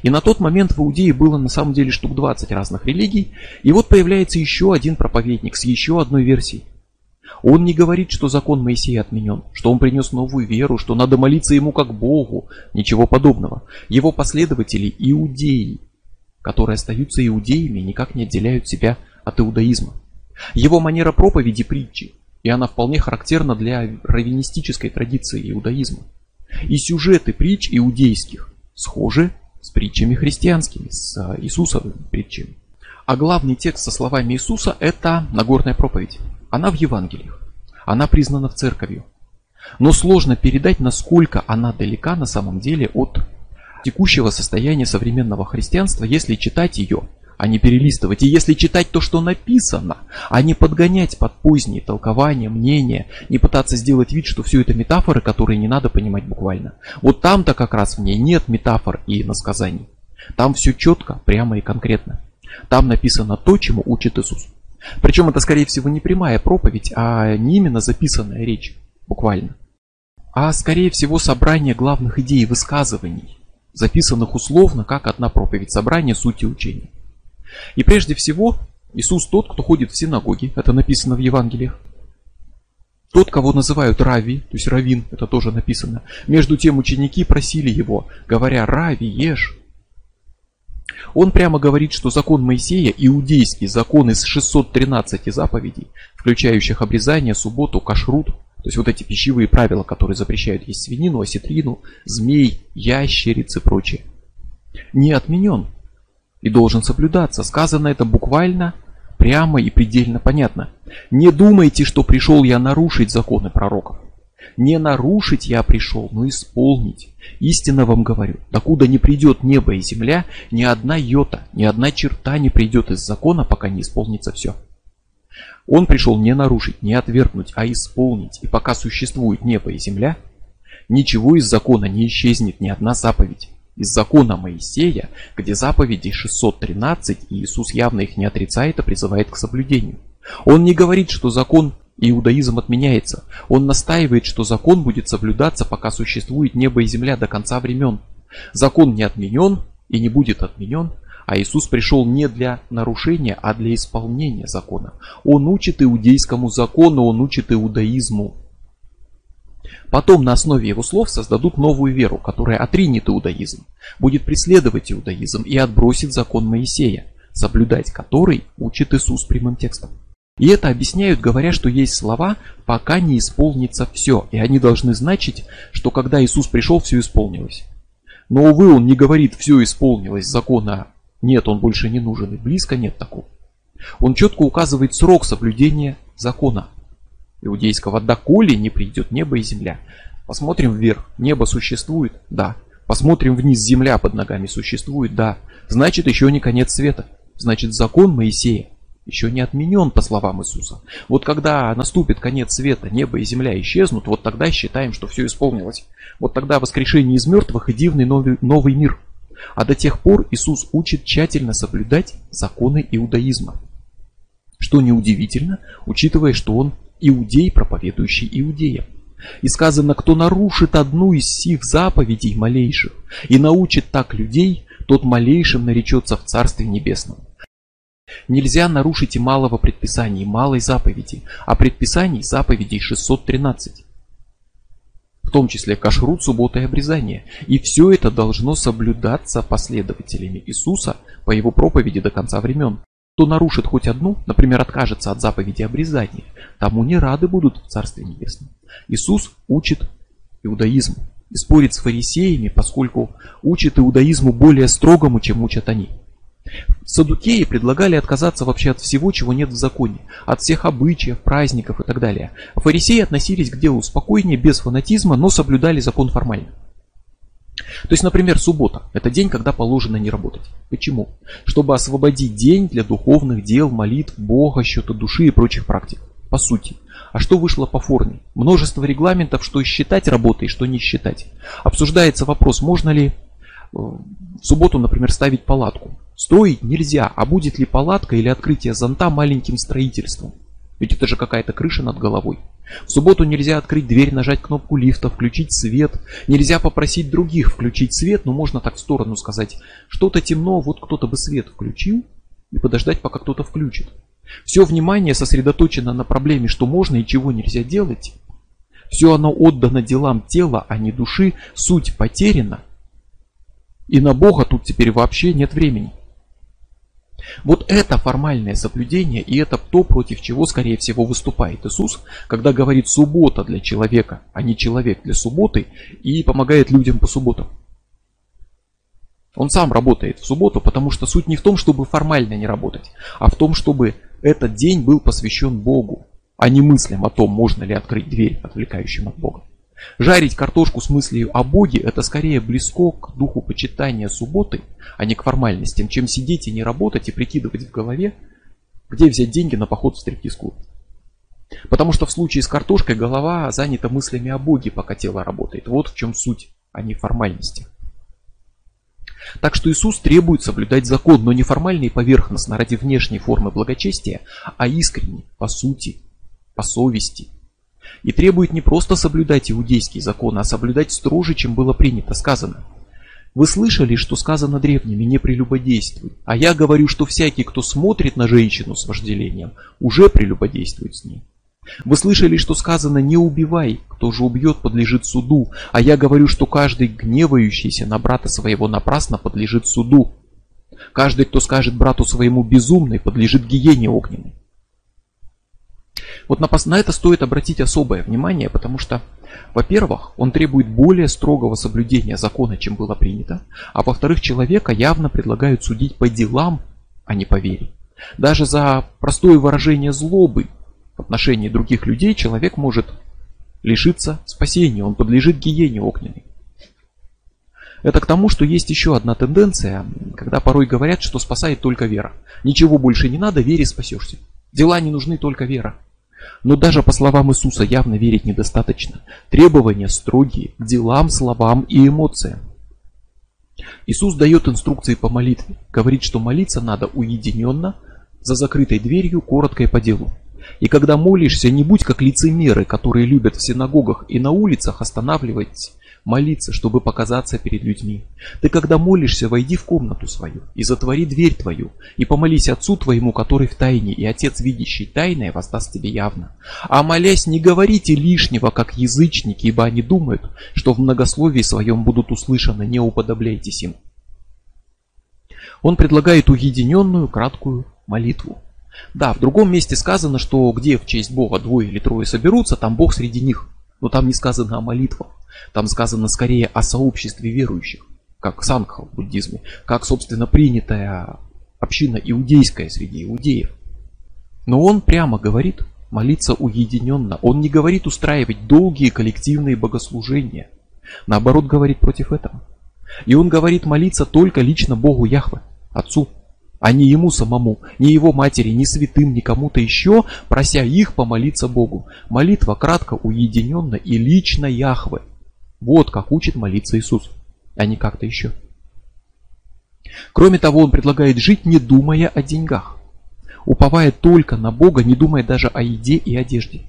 И на тот момент в Иудее было на самом деле штук 20 разных религий, и вот появляется еще один проповедник с еще одной версией. Он не говорит, что закон Моисея отменен, что он принес новую веру, что надо молиться ему как Богу. Ничего подобного. Его последователи – иудеи, которые остаются иудеями и никак не отделяют себя от иудаизма. Его манера проповеди – притчи, и она вполне характерна для раввинистической традиции иудаизма. И сюжеты притч иудейских схожи с притчами христианскими, с Иисусовыми притчами. А главный текст со словами Иисуса – это Нагорная проповедь. Она в Евангелиях. Она признана в церковью. Но сложно передать, насколько она далека на самом деле от текущего состояния современного христианства, если читать ее а не перелистывать. И если читать то, что написано, а не подгонять под поздние толкования, мнения, не пытаться сделать вид, что все это метафоры, которые не надо понимать буквально. Вот там-то как раз в ней нет метафор и иносказаний. Там все четко, прямо и конкретно. Там написано то, чему учит Иисус. Причем это, скорее всего, не прямая проповедь, а не именно записанная речь, буквально. А, скорее всего, собрание главных идей высказываний, записанных условно, как одна проповедь, собрание сути учения. И прежде всего, Иисус тот, кто ходит в синагоги, это написано в Евангелиях. Тот, кого называют Рави, то есть Равин, это тоже написано. Между тем ученики просили его, говоря, Рави, ешь. Он прямо говорит, что закон Моисея, иудейский закон из 613 заповедей, включающих обрезание, субботу, кашрут, то есть вот эти пищевые правила, которые запрещают есть свинину, осетрину, змей, ящерицы и прочее, не отменен и должен соблюдаться. Сказано это буквально, прямо и предельно понятно. Не думайте, что пришел я нарушить законы пророков. Не нарушить я пришел, но исполнить. Истинно вам говорю, докуда не придет небо и земля, ни одна йота, ни одна черта не придет из закона, пока не исполнится все. Он пришел не нарушить, не отвергнуть, а исполнить. И пока существует небо и земля, ничего из закона не исчезнет, ни одна заповедь. Из закона Моисея, где заповедей 613, и Иисус явно их не отрицает, а призывает к соблюдению. Он не говорит, что закон иудаизм отменяется. Он настаивает, что закон будет соблюдаться, пока существует небо и земля до конца времен. Закон не отменен и не будет отменен, а Иисус пришел не для нарушения, а для исполнения закона. Он учит иудейскому закону, он учит иудаизму. Потом на основе его слов создадут новую веру, которая отринет иудаизм, будет преследовать иудаизм и отбросит закон Моисея, соблюдать который учит Иисус прямым текстом. И это объясняют, говоря, что есть слова, пока не исполнится все, и они должны значить, что когда Иисус пришел, все исполнилось. Но, увы, он не говорит, все исполнилось, закона нет, он больше не нужен, и близко нет такого. Он четко указывает срок соблюдения закона иудейского, доколе не придет небо и земля. Посмотрим вверх, небо существует? Да. Посмотрим вниз, земля под ногами существует? Да. Значит, еще не конец света. Значит, закон Моисея еще не отменен, по словам Иисуса. Вот когда наступит конец света, небо и земля исчезнут, вот тогда считаем, что все исполнилось. Вот тогда воскрешение из мертвых и дивный новый, новый мир. А до тех пор Иисус учит тщательно соблюдать законы иудаизма. Что неудивительно, учитывая, что он иудей, проповедующий иудеям. И сказано, кто нарушит одну из сих заповедей малейших и научит так людей, тот малейшим наречется в Царстве Небесном. Нельзя нарушить и малого предписания, и малой заповеди, а предписаний заповедей 613. В том числе кашрут, суббота и обрезание. И все это должно соблюдаться последователями Иисуса по его проповеди до конца времен. Кто нарушит хоть одну, например, откажется от заповеди обрезания, тому не рады будут в Царстве Небесном. Иисус учит иудаизму и спорит с фарисеями, поскольку учит иудаизму более строгому, чем учат они. Садукеи предлагали отказаться вообще от всего, чего нет в законе, от всех обычаев, праздников и так далее. Фарисеи относились к делу спокойнее, без фанатизма, но соблюдали закон формально. То есть, например, суббота – это день, когда положено не работать. Почему? Чтобы освободить день для духовных дел, молитв, Бога, счета души и прочих практик. По сути. А что вышло по форме? Множество регламентов, что считать работой, что не считать. Обсуждается вопрос, можно ли э, в субботу, например, ставить палатку. Строить нельзя, а будет ли палатка или открытие зонта маленьким строительством? Ведь это же какая-то крыша над головой. В субботу нельзя открыть дверь, нажать кнопку лифта, включить свет. Нельзя попросить других включить свет, но можно так в сторону сказать. Что-то темно, вот кто-то бы свет включил и подождать, пока кто-то включит. Все внимание сосредоточено на проблеме, что можно и чего нельзя делать. Все оно отдано делам тела, а не души, суть потеряна. И на Бога тут теперь вообще нет времени. Вот это формальное соблюдение, и это то, против чего, скорее всего, выступает Иисус, когда говорит суббота для человека, а не человек для субботы, и помогает людям по субботам. Он сам работает в субботу, потому что суть не в том, чтобы формально не работать, а в том, чтобы этот день был посвящен Богу, а не мыслям о том, можно ли открыть дверь, отвлекающим от Бога. Жарить картошку с мыслью о Боге – это скорее близко к духу почитания субботы, а не к формальностям, чем сидеть и не работать и прикидывать в голове, где взять деньги на поход в стриптиз-клуб. Потому что в случае с картошкой голова занята мыслями о Боге, пока тело работает. Вот в чем суть, а не формальности. Так что Иисус требует соблюдать закон, но не формально и поверхностно ради внешней формы благочестия, а искренне, по сути, по совести. И требует не просто соблюдать иудейские законы, а соблюдать строже, чем было принято, сказано. Вы слышали, что сказано древними, не прелюбодействуй. А я говорю, что всякий, кто смотрит на женщину с вожделением, уже прелюбодействует с ней. Вы слышали, что сказано «не убивай», кто же убьет, подлежит суду. А я говорю, что каждый гневающийся на брата своего напрасно подлежит суду. Каждый, кто скажет брату своему безумный, подлежит гиене огненной. Вот на, на это стоит обратить особое внимание, потому что, во-первых, он требует более строгого соблюдения закона, чем было принято, а во-вторых, человека явно предлагают судить по делам, а не по вере. Даже за простое выражение злобы в отношении других людей человек может лишиться спасения, он подлежит гиене огненной. Это к тому, что есть еще одна тенденция, когда порой говорят, что спасает только вера. Ничего больше не надо, вере спасешься. Дела не нужны, только вера. Но даже по словам Иисуса явно верить недостаточно. Требования строгие к делам, словам и эмоциям. Иисус дает инструкции по молитве. Говорит, что молиться надо уединенно, за закрытой дверью, коротко и по делу. И когда молишься, не будь как лицемеры, которые любят в синагогах и на улицах останавливать молиться, чтобы показаться перед людьми. Ты когда молишься, войди в комнату свою и затвори дверь твою, и помолись Отцу твоему, который в тайне, и Отец, видящий тайное, воздаст тебе явно. А молясь, не говорите лишнего, как язычники, ибо они думают, что в многословии своем будут услышаны, не уподобляйтесь им. Он предлагает уединенную, краткую молитву. Да, в другом месте сказано, что где в честь Бога двое или трое соберутся, там Бог среди них. Но там не сказано о молитвах. Там сказано скорее о сообществе верующих, как сангха в буддизме, как, собственно, принятая община иудейская среди иудеев. Но он прямо говорит молиться уединенно. Он не говорит устраивать долгие коллективные богослужения. Наоборот, говорит против этого. И он говорит молиться только лично Богу Яхве, Отцу, а не ему самому, ни его матери, ни святым, ни кому-то еще, прося их помолиться Богу. Молитва кратко, уединенно и лично Яхве – вот как учит молиться Иисус, а не как-то еще. Кроме того, он предлагает жить, не думая о деньгах, уповая только на Бога, не думая даже о еде и одежде.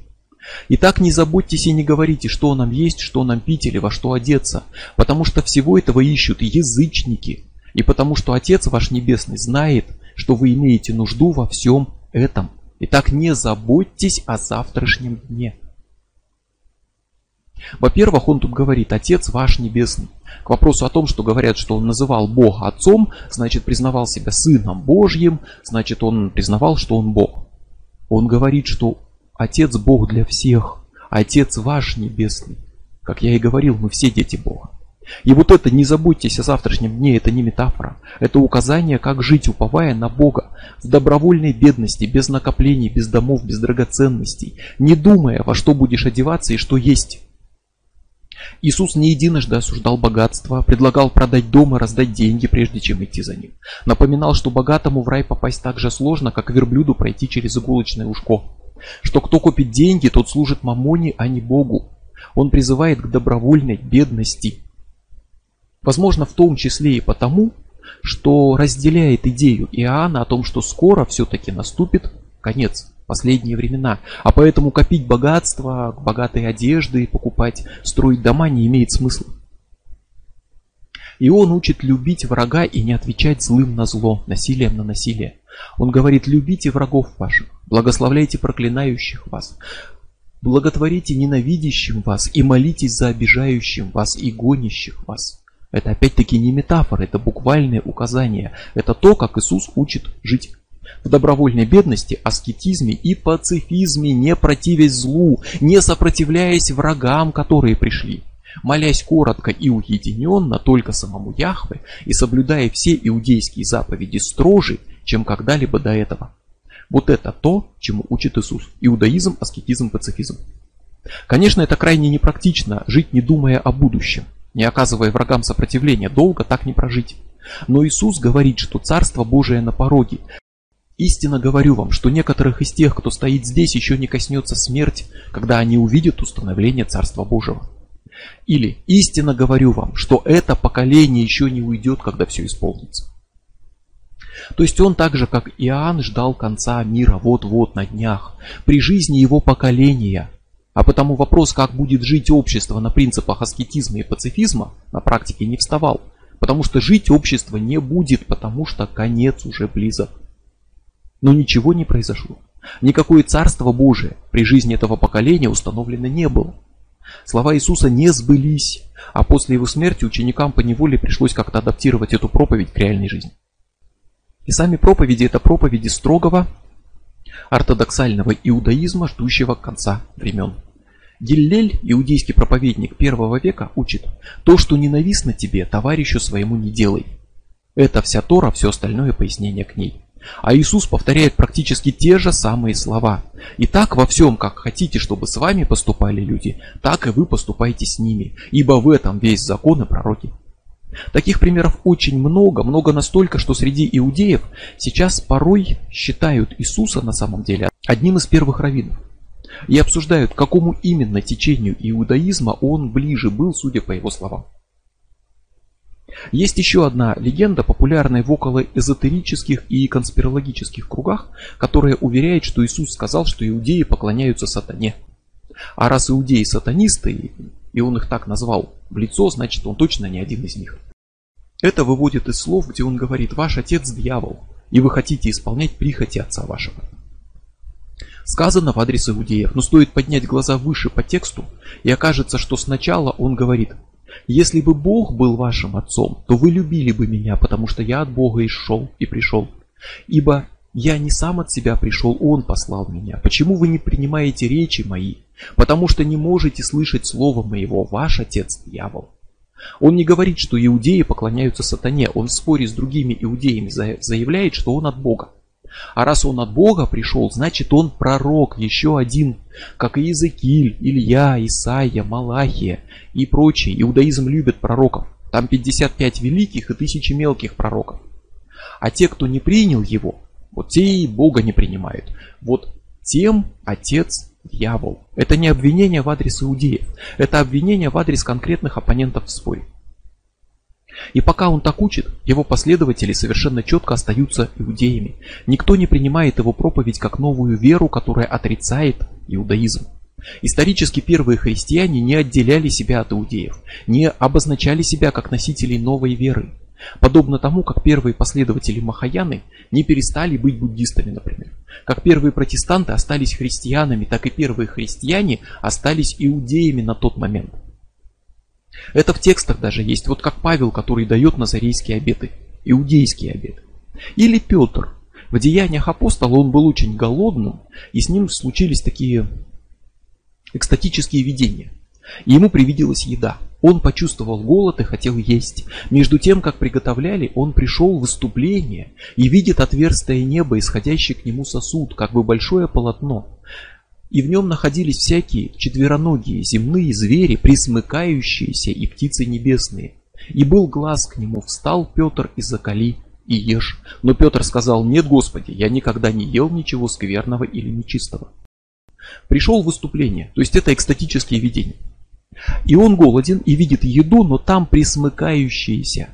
Итак, не заботьтесь и не говорите, что нам есть, что нам пить или во что одеться, потому что всего этого ищут язычники, и потому что Отец ваш Небесный знает, что вы имеете нужду во всем этом. Итак, не заботьтесь о завтрашнем дне. Во-первых, он тут говорит «Отец ваш небесный». К вопросу о том, что говорят, что он называл Бога Отцом, значит признавал себя Сыном Божьим, значит он признавал, что он Бог. Он говорит, что Отец Бог для всех, Отец ваш небесный. Как я и говорил, мы все дети Бога. И вот это «не заботьтесь о завтрашнем дне» это не метафора. Это указание, как жить, уповая на Бога, в добровольной бедности, без накоплений, без домов, без драгоценностей, не думая, во что будешь одеваться и что есть. Иисус не единожды осуждал богатство, предлагал продать дом и раздать деньги, прежде чем идти за ним. Напоминал, что богатому в рай попасть так же сложно, как верблюду пройти через иголочное ушко. Что кто купит деньги, тот служит мамоне, а не Богу. Он призывает к добровольной бедности. Возможно, в том числе и потому, что разделяет идею Иоанна о том, что скоро все-таки наступит конец последние времена. А поэтому копить богатство, богатые одежды, покупать, строить дома не имеет смысла. И он учит любить врага и не отвечать злым на зло, насилием на насилие. Он говорит, любите врагов ваших, благословляйте проклинающих вас, благотворите ненавидящим вас и молитесь за обижающим вас и гонящих вас. Это опять-таки не метафора, это буквальное указание. Это то, как Иисус учит жить в добровольной бедности, аскетизме и пацифизме, не противясь злу, не сопротивляясь врагам, которые пришли, молясь коротко и уединенно только самому Яхве и соблюдая все иудейские заповеди строже, чем когда-либо до этого. Вот это то, чему учит Иисус. Иудаизм, аскетизм, пацифизм. Конечно, это крайне непрактично, жить не думая о будущем, не оказывая врагам сопротивления, долго так не прожить. Но Иисус говорит, что Царство Божие на пороге. Истинно говорю вам, что некоторых из тех, кто стоит здесь, еще не коснется смерть, когда они увидят установление Царства Божьего. Или истинно говорю вам, что это поколение еще не уйдет, когда все исполнится. То есть он так же, как Иоанн, ждал конца мира вот-вот на днях, при жизни его поколения. А потому вопрос, как будет жить общество на принципах аскетизма и пацифизма, на практике не вставал. Потому что жить общество не будет, потому что конец уже близок. Но ничего не произошло. Никакое царство Божие при жизни этого поколения установлено не было. Слова Иисуса не сбылись, а после его смерти ученикам по неволе пришлось как-то адаптировать эту проповедь к реальной жизни. И сами проповеди – это проповеди строгого, ортодоксального иудаизма, ждущего конца времен. Гиллель, иудейский проповедник первого века, учит «То, что ненавистно тебе, товарищу своему не делай». Это вся Тора, все остальное пояснение к ней. А Иисус повторяет практически те же самые слова. И так во всем, как хотите, чтобы с вами поступали люди, так и вы поступайте с ними, ибо в этом весь закон и пророки. Таких примеров очень много, много настолько, что среди иудеев сейчас порой считают Иисуса на самом деле одним из первых раввинов. И обсуждают, к какому именно течению иудаизма он ближе был, судя по его словам. Есть еще одна легенда, популярная в около эзотерических и конспирологических кругах, которая уверяет, что Иисус сказал, что иудеи поклоняются сатане. А раз иудеи сатанисты, и он их так назвал в лицо, значит он точно не один из них. Это выводит из слов, где он говорит «Ваш отец дьявол, и вы хотите исполнять прихоти отца вашего». Сказано в адрес иудеев, но стоит поднять глаза выше по тексту, и окажется, что сначала он говорит «Если бы Бог был вашим отцом, то вы любили бы меня, потому что я от Бога и шел и пришел. Ибо я не сам от себя пришел, Он послал меня. Почему вы не принимаете речи мои? Потому что не можете слышать слова моего, ваш отец дьявол. Он не говорит, что иудеи поклоняются сатане, он в споре с другими иудеями заявляет, что он от Бога. А раз он от Бога пришел, значит он пророк, еще один, как и Иезекииль, Илья, Исаия, Малахия и прочие. Иудаизм любит пророков. Там 55 великих и тысячи мелких пророков. А те, кто не принял его, вот те и Бога не принимают. Вот тем Отец дьявол. Это не обвинение в адрес иудеев, это обвинение в адрес конкретных оппонентов в споре. И пока он так учит, его последователи совершенно четко остаются иудеями. Никто не принимает его проповедь как новую веру, которая отрицает иудаизм. Исторически первые христиане не отделяли себя от иудеев, не обозначали себя как носителей новой веры. Подобно тому, как первые последователи Махаяны не перестали быть буддистами, например. Как первые протестанты остались христианами, так и первые христиане остались иудеями на тот момент. Это в текстах даже есть, вот как Павел, который дает назарейские обеты, иудейские обеты. Или Петр. В деяниях апостола он был очень голодным, и с ним случились такие экстатические видения. Ему привиделась еда. Он почувствовал голод и хотел есть. Между тем, как приготовляли, он пришел в выступление и видит отверстие неба, исходящий к нему сосуд, как бы большое полотно. И в нем находились всякие четвероногие земные звери, присмыкающиеся и птицы небесные. И был глаз к нему, встал Петр и закали и ешь. Но Петр сказал, нет, Господи, я никогда не ел ничего скверного или нечистого. Пришел выступление, то есть это экстатические видения. И он голоден и видит еду, но там присмыкающиеся.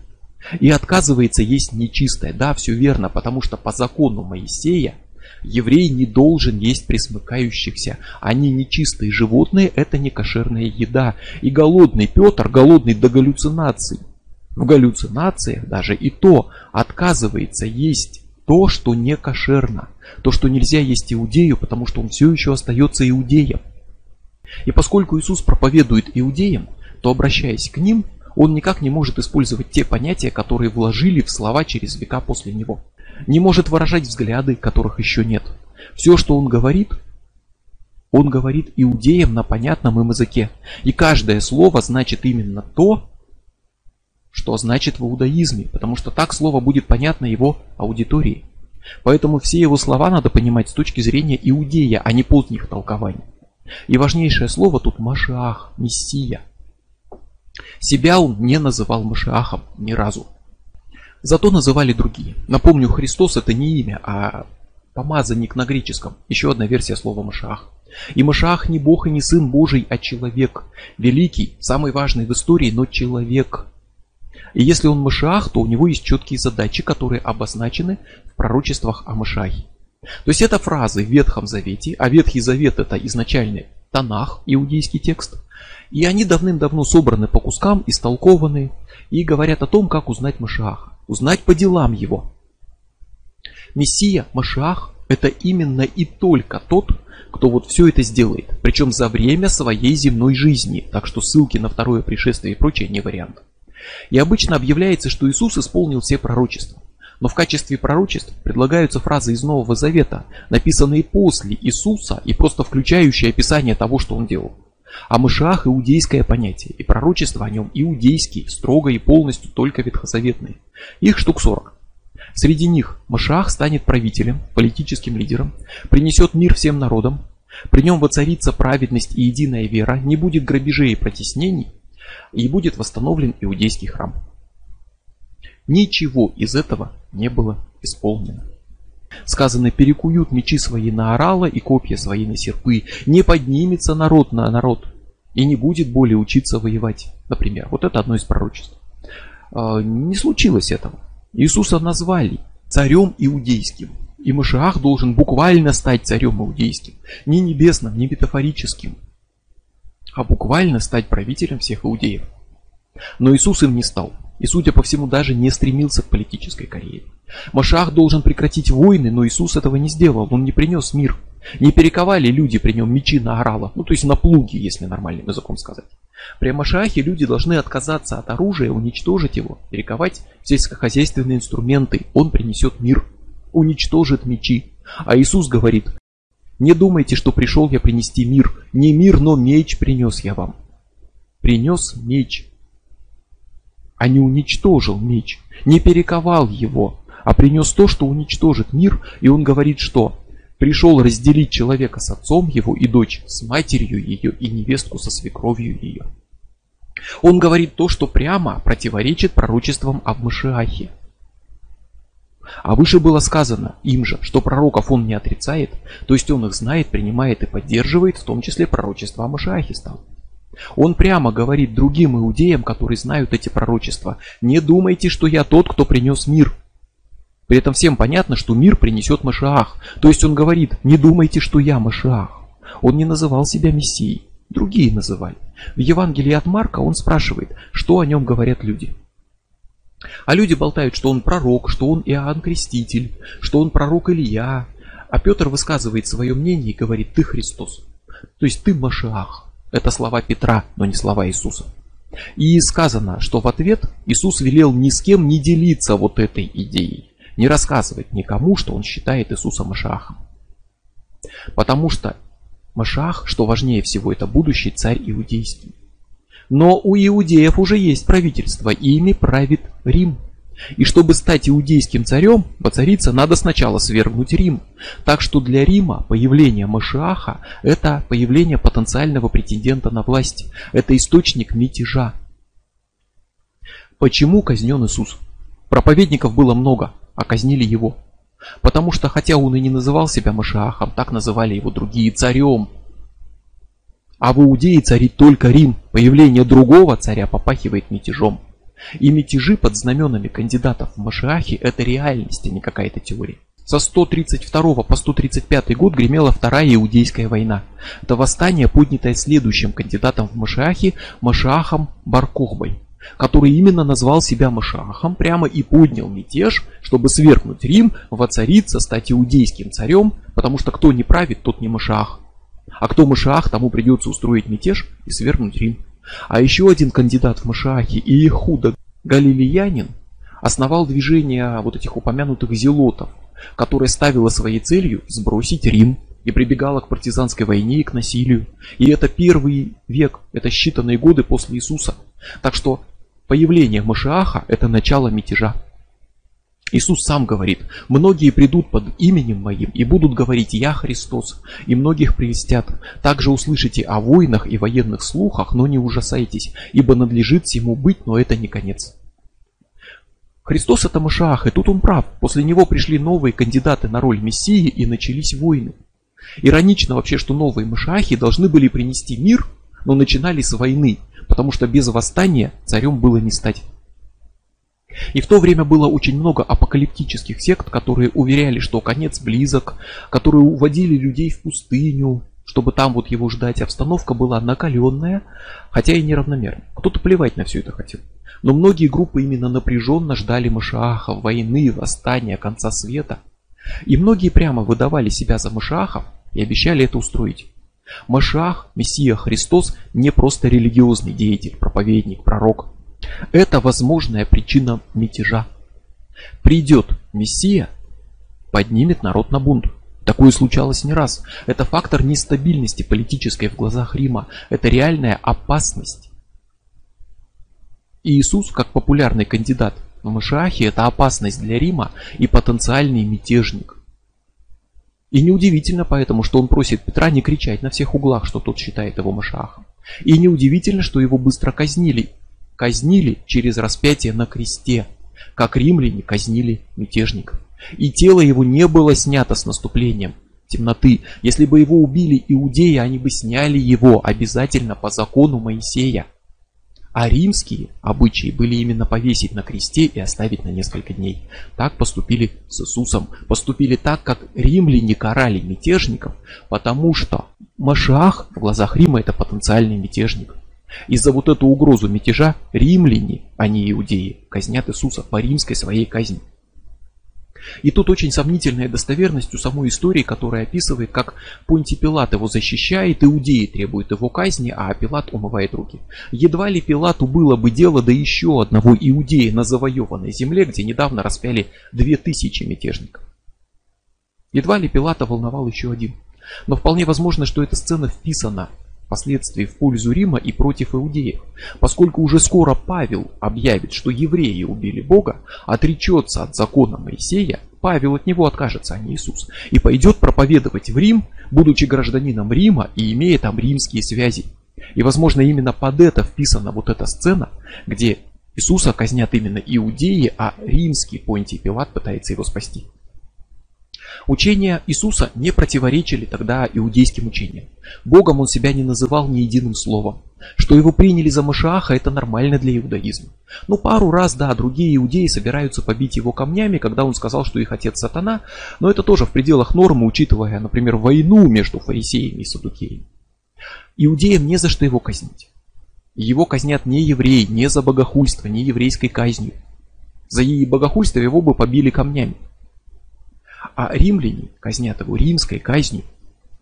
И отказывается есть нечистое. Да, все верно, потому что по закону Моисея еврей не должен есть присмыкающихся. Они нечистые животные, это не кошерная еда. И голодный Петр, голодный до галлюцинаций, в галлюцинациях даже и то отказывается есть то, что не кошерно. То, что нельзя есть иудею, потому что он все еще остается иудеем. И поскольку Иисус проповедует иудеям, то обращаясь к ним, он никак не может использовать те понятия, которые вложили в слова через века после него. Не может выражать взгляды, которых еще нет. Все, что он говорит, он говорит иудеям на понятном им языке. И каждое слово значит именно то, что значит в иудаизме, потому что так слово будет понятно его аудитории. Поэтому все его слова надо понимать с точки зрения иудея, а не поздних толкований. И важнейшее слово тут Машиах, Мессия. Себя он не называл Машиахом ни разу. Зато называли другие. Напомню, Христос это не имя, а помазанник на греческом. Еще одна версия слова Машиах. И Машиах не Бог и не Сын Божий, а человек. Великий, самый важный в истории, но человек. И если он Машиах, то у него есть четкие задачи, которые обозначены в пророчествах о Машахе. То есть это фразы в Ветхом Завете, а Ветхий Завет это изначальный Танах, иудейский текст. И они давным-давно собраны по кускам, истолкованы и говорят о том, как узнать Машиаха. Узнать по делам его. Мессия, Машиах, это именно и только тот, кто вот все это сделает. Причем за время своей земной жизни. Так что ссылки на второе пришествие и прочее не вариант. И обычно объявляется, что Иисус исполнил все пророчества. Но в качестве пророчеств предлагаются фразы из Нового Завета, написанные после Иисуса и просто включающие описание того, что он делал. А Машиах – иудейское понятие, и пророчества о нем иудейские, строго и полностью только ветхозаветные. Их штук 40. Среди них Машиах станет правителем, политическим лидером, принесет мир всем народам, при нем воцарится праведность и единая вера, не будет грабежей и протеснений, и будет восстановлен иудейский храм. Ничего из этого не было исполнено. Сказано, перекуют мечи свои на орала и копья свои на серпы. Не поднимется народ на народ и не будет более учиться воевать. Например, вот это одно из пророчеств. А, не случилось этого. Иисуса назвали царем иудейским. И Машиах должен буквально стать царем иудейским. Не небесным, не метафорическим, а буквально стать правителем всех иудеев. Но Иисус им не стал и, судя по всему, даже не стремился к политической карьере. Машах должен прекратить войны, но Иисус этого не сделал, он не принес мир. Не перековали люди при нем мечи на орала, ну то есть на плуги, если нормальным языком сказать. При Машахе люди должны отказаться от оружия, уничтожить его, перековать сельскохозяйственные инструменты. Он принесет мир, уничтожит мечи. А Иисус говорит, не думайте, что пришел я принести мир. Не мир, но меч принес я вам. Принес меч а не уничтожил меч, не перековал его, а принес то, что уничтожит мир, и он говорит, что пришел разделить человека с отцом его и дочь с матерью ее и невестку со свекровью ее. Он говорит то, что прямо противоречит пророчествам об Машиахе. А выше было сказано им же, что пророков он не отрицает, то есть он их знает, принимает и поддерживает, в том числе пророчество о Машиахе стал. Он прямо говорит другим иудеям, которые знают эти пророчества, не думайте, что я тот, кто принес мир. При этом всем понятно, что мир принесет Машиах. То есть он говорит, не думайте, что я Машиах. Он не называл себя Мессией, другие называли. В Евангелии от Марка он спрашивает, что о нем говорят люди. А люди болтают, что он пророк, что он Иоанн Креститель, что он пророк Илья. А Петр высказывает свое мнение и говорит, ты Христос. То есть ты Машиах. Это слова Петра, но не слова Иисуса. И сказано, что в ответ Иисус велел ни с кем не делиться вот этой идеей, не рассказывать никому, что он считает Иисуса Машахом. Потому что Машах, что важнее всего, это будущий царь иудейский. Но у иудеев уже есть правительство, и ими правит Рим. И чтобы стать иудейским царем, воцариться надо сначала свергнуть Рим. Так что для Рима появление Машиаха – это появление потенциального претендента на власть. Это источник мятежа. Почему казнен Иисус? Проповедников было много, а казнили его. Потому что, хотя он и не называл себя Машиахом, так называли его другие царем. А в Иудее царит только Рим. Появление другого царя попахивает мятежом. И мятежи под знаменами кандидатов в Машиахи – это реальность, а не какая-то теория. Со 132 по 135 год гремела Вторая Иудейская война. Это восстание, поднятое следующим кандидатом в Машиахи Машиахом Баркохбой, который именно назвал себя Машиахом, прямо и поднял мятеж, чтобы свергнуть Рим, воцариться, стать иудейским царем, потому что кто не правит, тот не Машиах. А кто Машиах, тому придется устроить мятеж и свергнуть Рим. А еще один кандидат в Машахи, Иехуда Галилеянин, основал движение вот этих упомянутых зелотов, которое ставило своей целью сбросить Рим и прибегало к партизанской войне и к насилию. И это первый век, это считанные годы после Иисуса. Так что появление Машиаха – это начало мятежа. Иисус сам говорит, многие придут под именем моим и будут говорить «Я Христос», и многих прелестят. Также услышите о войнах и военных слухах, но не ужасайтесь, ибо надлежит всему быть, но это не конец. Христос это Машаах, и тут он прав. После него пришли новые кандидаты на роль Мессии и начались войны. Иронично вообще, что новые Машаахи должны были принести мир, но начинали с войны, потому что без восстания царем было не стать. И в то время было очень много апокалиптических сект, которые уверяли, что конец близок, которые уводили людей в пустыню, чтобы там вот его ждать. Обстановка была накаленная, хотя и неравномерная. Кто-то плевать на все это хотел. Но многие группы именно напряженно ждали Машааха, войны, восстания, конца света. И многие прямо выдавали себя за Машаахов и обещали это устроить. Машах, Мессия Христос, не просто религиозный деятель, проповедник, пророк. Это возможная причина мятежа. Придет Мессия, поднимет народ на бунт. Такое случалось не раз. Это фактор нестабильности политической в глазах Рима. Это реальная опасность. И Иисус, как популярный кандидат в Машиахе, это опасность для Рима и потенциальный мятежник. И неудивительно поэтому, что он просит Петра не кричать на всех углах, что тот считает его Машахом. И неудивительно, что его быстро казнили. Казнили через распятие на кресте, как римляне казнили мятежников. И тело его не было снято с наступлением темноты. Если бы его убили иудеи, они бы сняли его обязательно по закону Моисея. А римские обычаи были именно повесить на кресте и оставить на несколько дней. Так поступили с Иисусом. Поступили так, как римляне карали мятежников, потому что Машах в глазах Рима это потенциальный мятежник. И за вот эту угрозу мятежа римляне, а не иудеи, казнят Иисуса по римской своей казни. И тут очень сомнительная достоверность у самой истории, которая описывает, как Понтий Пилат его защищает, иудеи требуют его казни, а Пилат умывает руки. Едва ли Пилату было бы дело до еще одного иудея на завоеванной земле, где недавно распяли две тысячи мятежников. Едва ли Пилата волновал еще один. Но вполне возможно, что эта сцена вписана впоследствии в пользу Рима и против иудеев, поскольку уже скоро Павел объявит, что евреи убили Бога, отречется от закона Моисея, Павел от него откажется, а не Иисус, и пойдет проповедовать в Рим, будучи гражданином Рима и имея там римские связи. И, возможно, именно под это вписана вот эта сцена, где Иисуса казнят именно иудеи, а римский Понтий Пилат пытается его спасти. Учения Иисуса не противоречили тогда иудейским учениям. Богом он себя не называл ни единым словом. Что его приняли за Машааха, это нормально для иудаизма. Ну, пару раз, да, другие иудеи собираются побить его камнями, когда он сказал, что их отец сатана, но это тоже в пределах нормы, учитывая, например, войну между фарисеями и садукеями. Иудеям не за что его казнить. Его казнят не евреи, не за богохульство, не еврейской казнью. За богохульство его бы побили камнями. А римляне казнят его римской казнью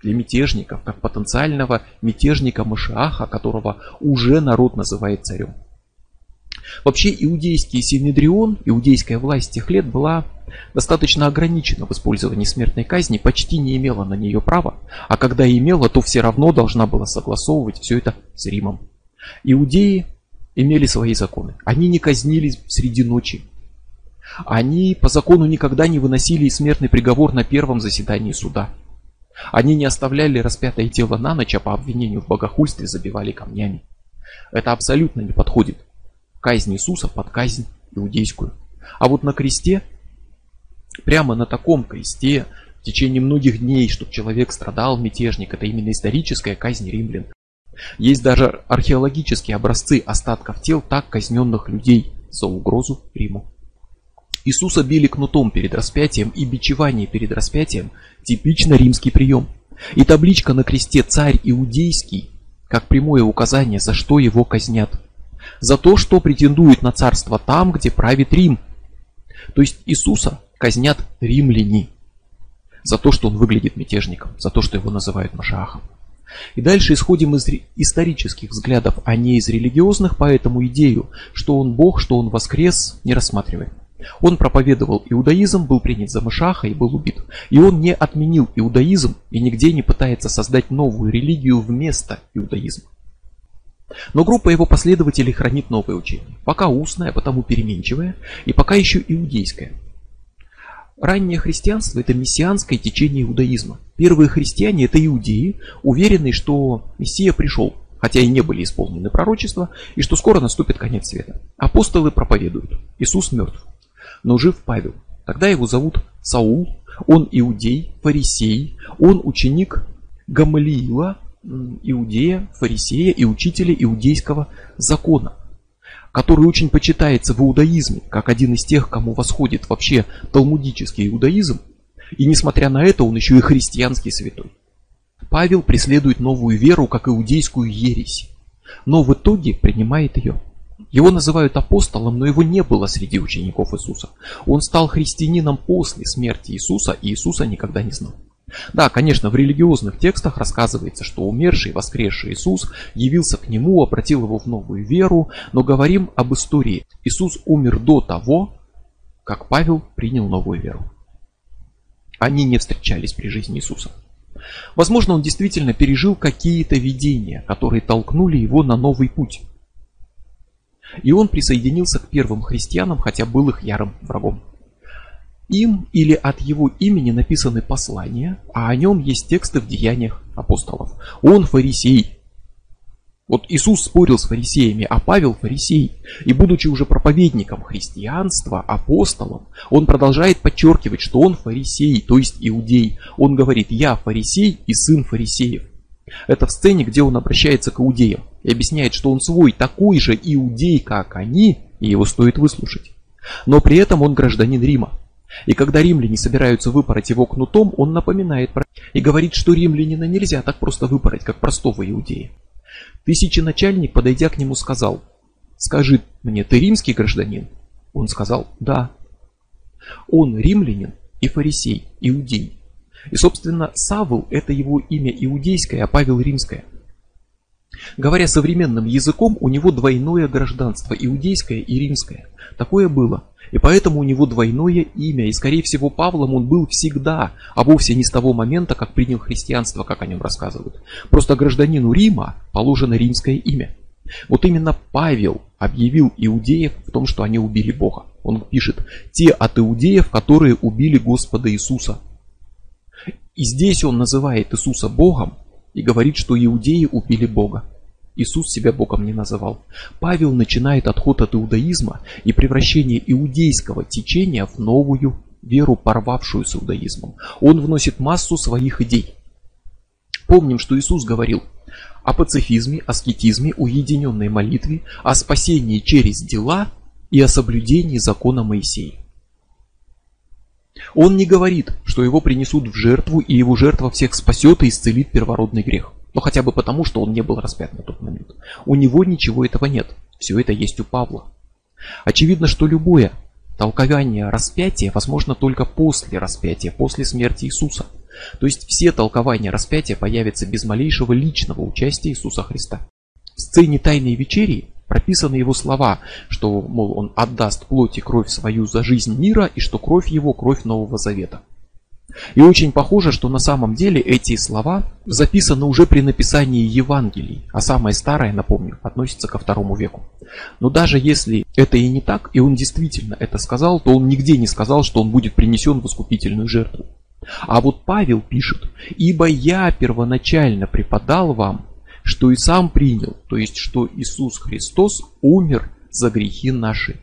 для мятежников, как потенциального мятежника Машиаха, которого уже народ называет царем. Вообще иудейский синедрион, иудейская власть тех лет была достаточно ограничена в использовании смертной казни, почти не имела на нее права, а когда имела, то все равно должна была согласовывать все это с Римом. Иудеи имели свои законы. Они не казнились среди ночи, они по закону никогда не выносили смертный приговор на первом заседании суда. Они не оставляли распятое тело на ночь, а по обвинению в богохульстве забивали камнями. Это абсолютно не подходит. Казнь Иисуса под казнь иудейскую. А вот на кресте, прямо на таком кресте, в течение многих дней, чтобы человек страдал, мятежник, это именно историческая казнь римлян. Есть даже археологические образцы остатков тел так казненных людей за угрозу Риму. Иисуса били кнутом перед распятием, и бичевание перед распятием – типично римский прием. И табличка на кресте «Царь Иудейский» как прямое указание, за что его казнят. За то, что претендует на царство там, где правит Рим. То есть Иисуса казнят римляне. За то, что он выглядит мятежником, за то, что его называют Машахом. И дальше исходим из исторических взглядов, а не из религиозных, поэтому идею, что он Бог, что он воскрес, не рассматриваем. Он проповедовал иудаизм, был принят за Машаха и был убит. И он не отменил иудаизм и нигде не пытается создать новую религию вместо иудаизма. Но группа его последователей хранит новое учение. Пока устное, потому переменчивое, и пока еще иудейское. Раннее христианство – это мессианское течение иудаизма. Первые христиане – это иудеи, уверенные, что Мессия пришел, хотя и не были исполнены пророчества, и что скоро наступит конец света. Апостолы проповедуют. Иисус мертв, но жив Павел. Тогда его зовут Саул, он иудей, фарисей, он ученик Гамалиила, иудея, фарисея и учителя иудейского закона который очень почитается в иудаизме, как один из тех, кому восходит вообще талмудический иудаизм, и несмотря на это он еще и христианский святой. Павел преследует новую веру как иудейскую ересь, но в итоге принимает ее. Его называют апостолом, но его не было среди учеников Иисуса. Он стал христианином после смерти Иисуса, и Иисуса никогда не знал. Да, конечно, в религиозных текстах рассказывается, что умерший, воскресший Иисус явился к нему, обратил его в новую веру, но говорим об истории. Иисус умер до того, как Павел принял новую веру. Они не встречались при жизни Иисуса. Возможно, он действительно пережил какие-то видения, которые толкнули его на новый путь. И он присоединился к первым христианам, хотя был их ярым врагом. Им или от его имени написаны послания, а о нем есть тексты в деяниях апостолов. Он фарисей. Вот Иисус спорил с фарисеями, а Павел фарисей. И будучи уже проповедником христианства, апостолом, он продолжает подчеркивать, что он фарисей, то есть иудей. Он говорит, я фарисей и сын фарисеев. Это в сцене, где он обращается к иудеям и объясняет, что он свой такой же иудей, как они, и его стоит выслушать. Но при этом он гражданин Рима. И когда римляне собираются выпороть его кнутом, он напоминает про... и говорит, что римлянина нельзя так просто выпороть, как простого иудея. Тысяченачальник, подойдя к нему, сказал, «Скажи мне, ты римский гражданин?» Он сказал, «Да». Он римлянин и фарисей, иудей. И, собственно, Савл – это его имя иудейское, а Павел – римское. Говоря современным языком, у него двойное гражданство – иудейское и римское. Такое было. И поэтому у него двойное имя, и скорее всего Павлом он был всегда, а вовсе не с того момента, как принял христианство, как о нем рассказывают. Просто гражданину Рима положено римское имя. Вот именно Павел объявил иудеев в том, что они убили Бога. Он пишет, те от иудеев, которые убили Господа Иисуса. И здесь он называет Иисуса Богом и говорит, что иудеи убили Бога. Иисус себя Богом не называл. Павел начинает отход от иудаизма и превращение иудейского течения в новую веру, порвавшую с иудаизмом. Он вносит массу своих идей. Помним, что Иисус говорил о пацифизме, аскетизме, уединенной молитве, о спасении через дела и о соблюдении закона Моисея. Он не говорит, что его принесут в жертву, и его жертва всех спасет и исцелит первородный грех. Ну хотя бы потому, что он не был распят на тот момент. У него ничего этого нет. Все это есть у Павла. Очевидно, что любое толкование распятия возможно только после распятия, после смерти Иисуса. То есть все толкования распятия появятся без малейшего личного участия Иисуса Христа. В сцене Тайной Вечерии прописаны его слова, что, мол, он отдаст плоть и кровь свою за жизнь мира, и что кровь его – кровь Нового Завета. И очень похоже, что на самом деле эти слова записаны уже при написании Евангелий, а самое старое, напомню, относится ко второму веку. Но даже если это и не так, и он действительно это сказал, то он нигде не сказал, что он будет принесен в искупительную жертву. А вот Павел пишет, «Ибо я первоначально преподал вам, что и сам принял, то есть, что Иисус Христос умер за грехи наши».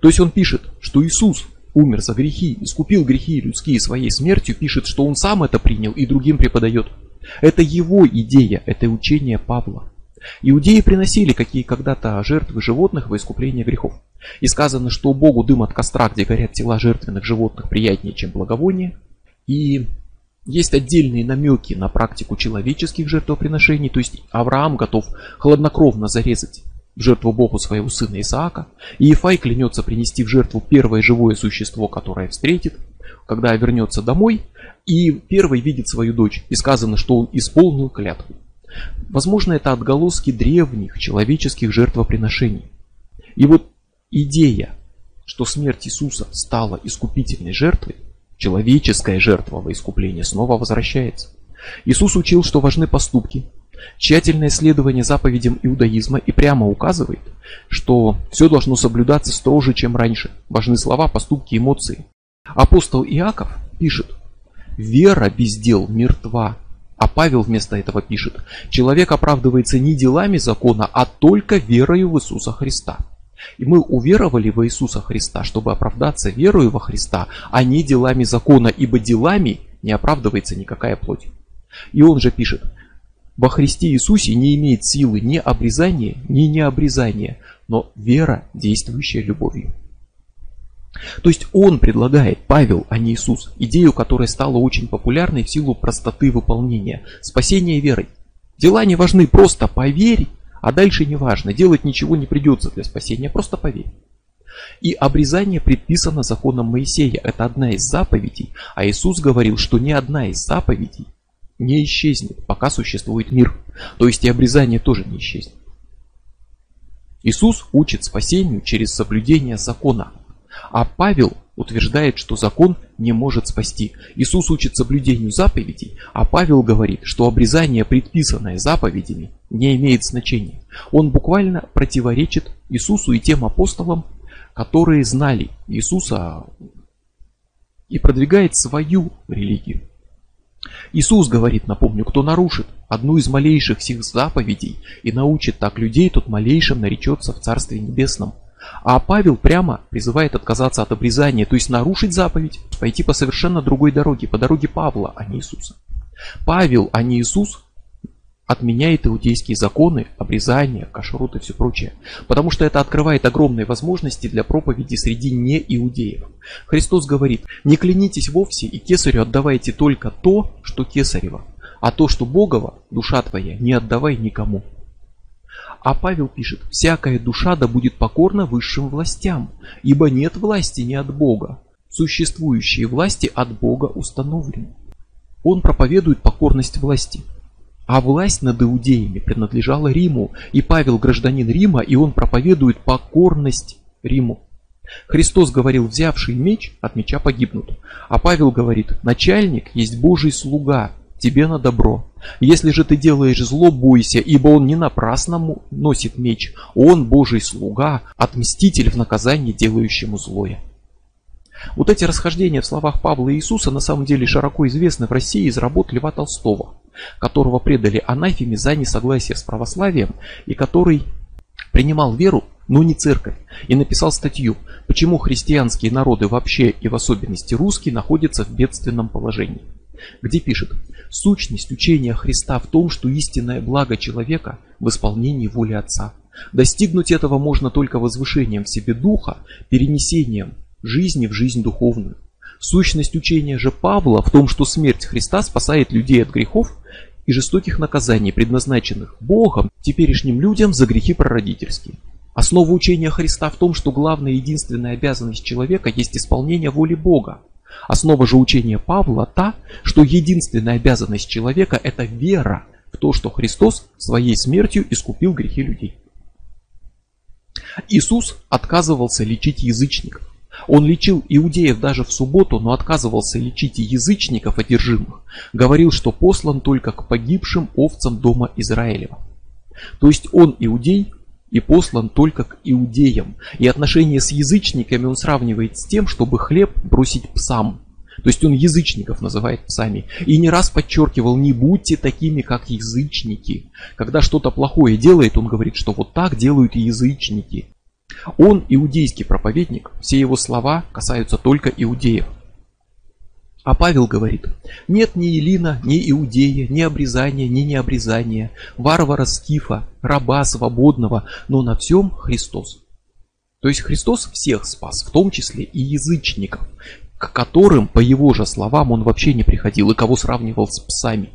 То есть он пишет, что Иисус умер за грехи, искупил грехи людские своей смертью, пишет, что он сам это принял и другим преподает. Это его идея, это учение Павла. Иудеи приносили какие когда-то жертвы животных во искупление грехов. И сказано, что Богу дым от костра, где горят тела жертвенных животных, приятнее, чем благовоние. И есть отдельные намеки на практику человеческих жертвоприношений, то есть Авраам готов хладнокровно зарезать в жертву Богу своего сына Исаака, и Ефай клянется принести в жертву первое живое существо, которое встретит, когда вернется домой, и первый видит свою дочь, и сказано, что он исполнил клятву. Возможно, это отголоски древних человеческих жертвоприношений. И вот идея, что смерть Иисуса стала искупительной жертвой, человеческая жертва во искупление снова возвращается. Иисус учил, что важны поступки, Тщательное исследование заповедям иудаизма и прямо указывает, что все должно соблюдаться строже, чем раньше. Важны слова, поступки, эмоции. Апостол Иаков пишет, «Вера без дел мертва». А Павел вместо этого пишет, «Человек оправдывается не делами закона, а только верою в Иисуса Христа». И мы уверовали в Иисуса Христа, чтобы оправдаться верою во Христа, а не делами закона, ибо делами не оправдывается никакая плоть. И он же пишет, во Христе Иисусе не имеет силы ни обрезания, ни необрезания, но вера, действующая любовью. То есть он предлагает, Павел, а не Иисус, идею, которая стала очень популярной в силу простоты выполнения, спасение верой. Дела не важны, просто поверь, а дальше не важно, делать ничего не придется для спасения, просто поверь. И обрезание предписано законом Моисея, это одна из заповедей, а Иисус говорил, что ни одна из заповедей не исчезнет, пока существует мир. То есть и обрезание тоже не исчезнет. Иисус учит спасению через соблюдение закона. А Павел утверждает, что закон не может спасти. Иисус учит соблюдению заповедей, а Павел говорит, что обрезание, предписанное заповедями, не имеет значения. Он буквально противоречит Иисусу и тем апостолам, которые знали Иисуса и продвигает свою религию. Иисус говорит, напомню, кто нарушит одну из малейших сих заповедей и научит так людей, тот малейшим наречется в Царстве Небесном. А Павел прямо призывает отказаться от обрезания, то есть нарушить заповедь, пойти по совершенно другой дороге, по дороге Павла, а не Иисуса. Павел, а не Иисус, отменяет иудейские законы, обрезание, кашрут и все прочее. Потому что это открывает огромные возможности для проповеди среди неиудеев. Христос говорит, не клянитесь вовсе и кесарю отдавайте только то, что кесарево, а то, что Богово, душа твоя, не отдавай никому. А Павел пишет, всякая душа да будет покорна высшим властям, ибо нет власти не от Бога. Существующие власти от Бога установлены. Он проповедует покорность власти. А власть над иудеями принадлежала Риму, и Павел гражданин Рима, и он проповедует покорность Риму. Христос говорил, взявший меч, от меча погибнут. А Павел говорит, начальник есть Божий слуга, тебе на добро. Если же ты делаешь зло, бойся, ибо он не напрасно носит меч. Он Божий слуга, отмститель в наказании делающему злое. Вот эти расхождения в словах Павла и Иисуса на самом деле широко известны в России из работ Льва Толстого, которого предали анафеме за несогласие с православием и который принимал веру, но не церковь, и написал статью «Почему христианские народы вообще и в особенности русские находятся в бедственном положении», где пишет «Сущность учения Христа в том, что истинное благо человека в исполнении воли Отца. Достигнуть этого можно только возвышением в себе духа, перенесением жизни в жизнь духовную. Сущность учения же Павла в том, что смерть Христа спасает людей от грехов и жестоких наказаний, предназначенных Богом теперешним людям за грехи прародительские. Основа учения Христа в том, что главная и единственная обязанность человека есть исполнение воли Бога. Основа же учения Павла та, что единственная обязанность человека – это вера в то, что Христос своей смертью искупил грехи людей. Иисус отказывался лечить язычников. Он лечил иудеев даже в субботу, но отказывался лечить и язычников одержимых. Говорил, что послан только к погибшим овцам дома Израилева. То есть он иудей и послан только к иудеям. И отношения с язычниками он сравнивает с тем, чтобы хлеб бросить псам. То есть он язычников называет псами. И не раз подчеркивал, не будьте такими, как язычники. Когда что-то плохое делает, он говорит, что вот так делают и язычники. Он иудейский проповедник, все его слова касаются только иудеев. А Павел говорит, нет ни Илина, ни Иудея, ни обрезания, ни необрезания, варвара скифа, раба свободного, но на всем Христос. То есть Христос всех спас, в том числе и язычников, к которым, по его же словам, он вообще не приходил и кого сравнивал с псами.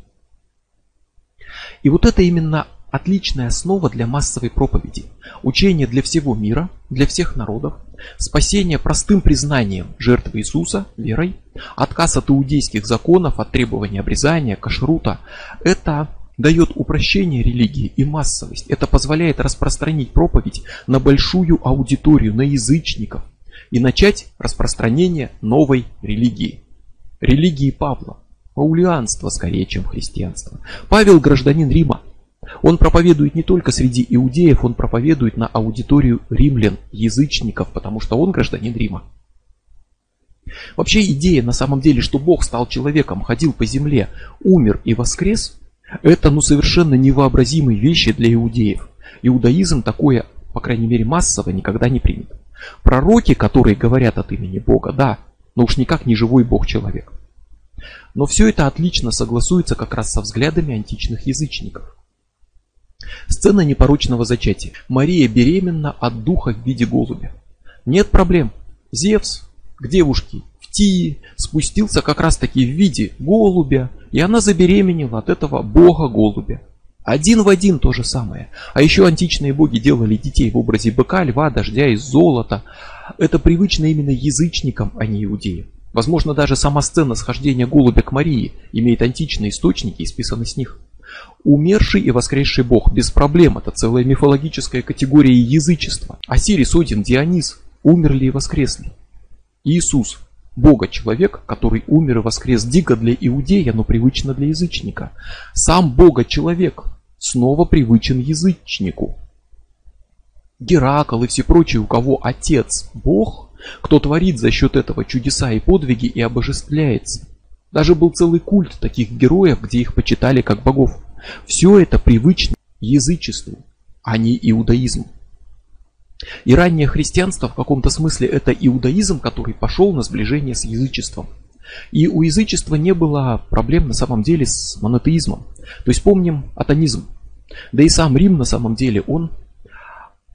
И вот это именно отличная основа для массовой проповеди. Учение для всего мира, для всех народов, спасение простым признанием жертвы Иисуса, верой, отказ от иудейских законов, от требования обрезания, кашрута. Это дает упрощение религии и массовость. Это позволяет распространить проповедь на большую аудиторию, на язычников и начать распространение новой религии. Религии Павла. Паулианство скорее, чем христианство. Павел гражданин Рима. Он проповедует не только среди иудеев, он проповедует на аудиторию римлян, язычников, потому что он гражданин Рима. Вообще идея на самом деле, что Бог стал человеком, ходил по земле, умер и воскрес, это ну совершенно невообразимые вещи для иудеев. Иудаизм такое, по крайней мере массово, никогда не примет. Пророки, которые говорят от имени Бога, да, но уж никак не живой Бог-человек. Но все это отлично согласуется как раз со взглядами античных язычников. Сцена непорочного зачатия. Мария беременна от духа в виде голубя. Нет проблем. Зевс к девушке в Тии спустился как раз таки в виде голубя, и она забеременела от этого бога-голубя. Один в один то же самое. А еще античные боги делали детей в образе быка, льва, дождя из золота. Это привычно именно язычникам, а не иудеям. Возможно, даже сама сцена схождения голубя к Марии имеет античные источники и списаны с них. Умерший и воскресший бог без проблем – это целая мифологическая категория язычества. Осирис, Один, Дионис умерли и воскресли. Иисус – Бога-человек, который умер и воскрес дико для иудея, но привычно для язычника. Сам Бога-человек снова привычен язычнику. Геракл и все прочие, у кого отец – Бог, кто творит за счет этого чудеса и подвиги и обожествляется. Даже был целый культ таких героев, где их почитали как богов. Все это привычно язычеству, а не иудаизму. И раннее христианство в каком-то смысле это иудаизм, который пошел на сближение с язычеством. И у язычества не было проблем на самом деле с монотеизмом. То есть помним атонизм. Да и сам Рим на самом деле, он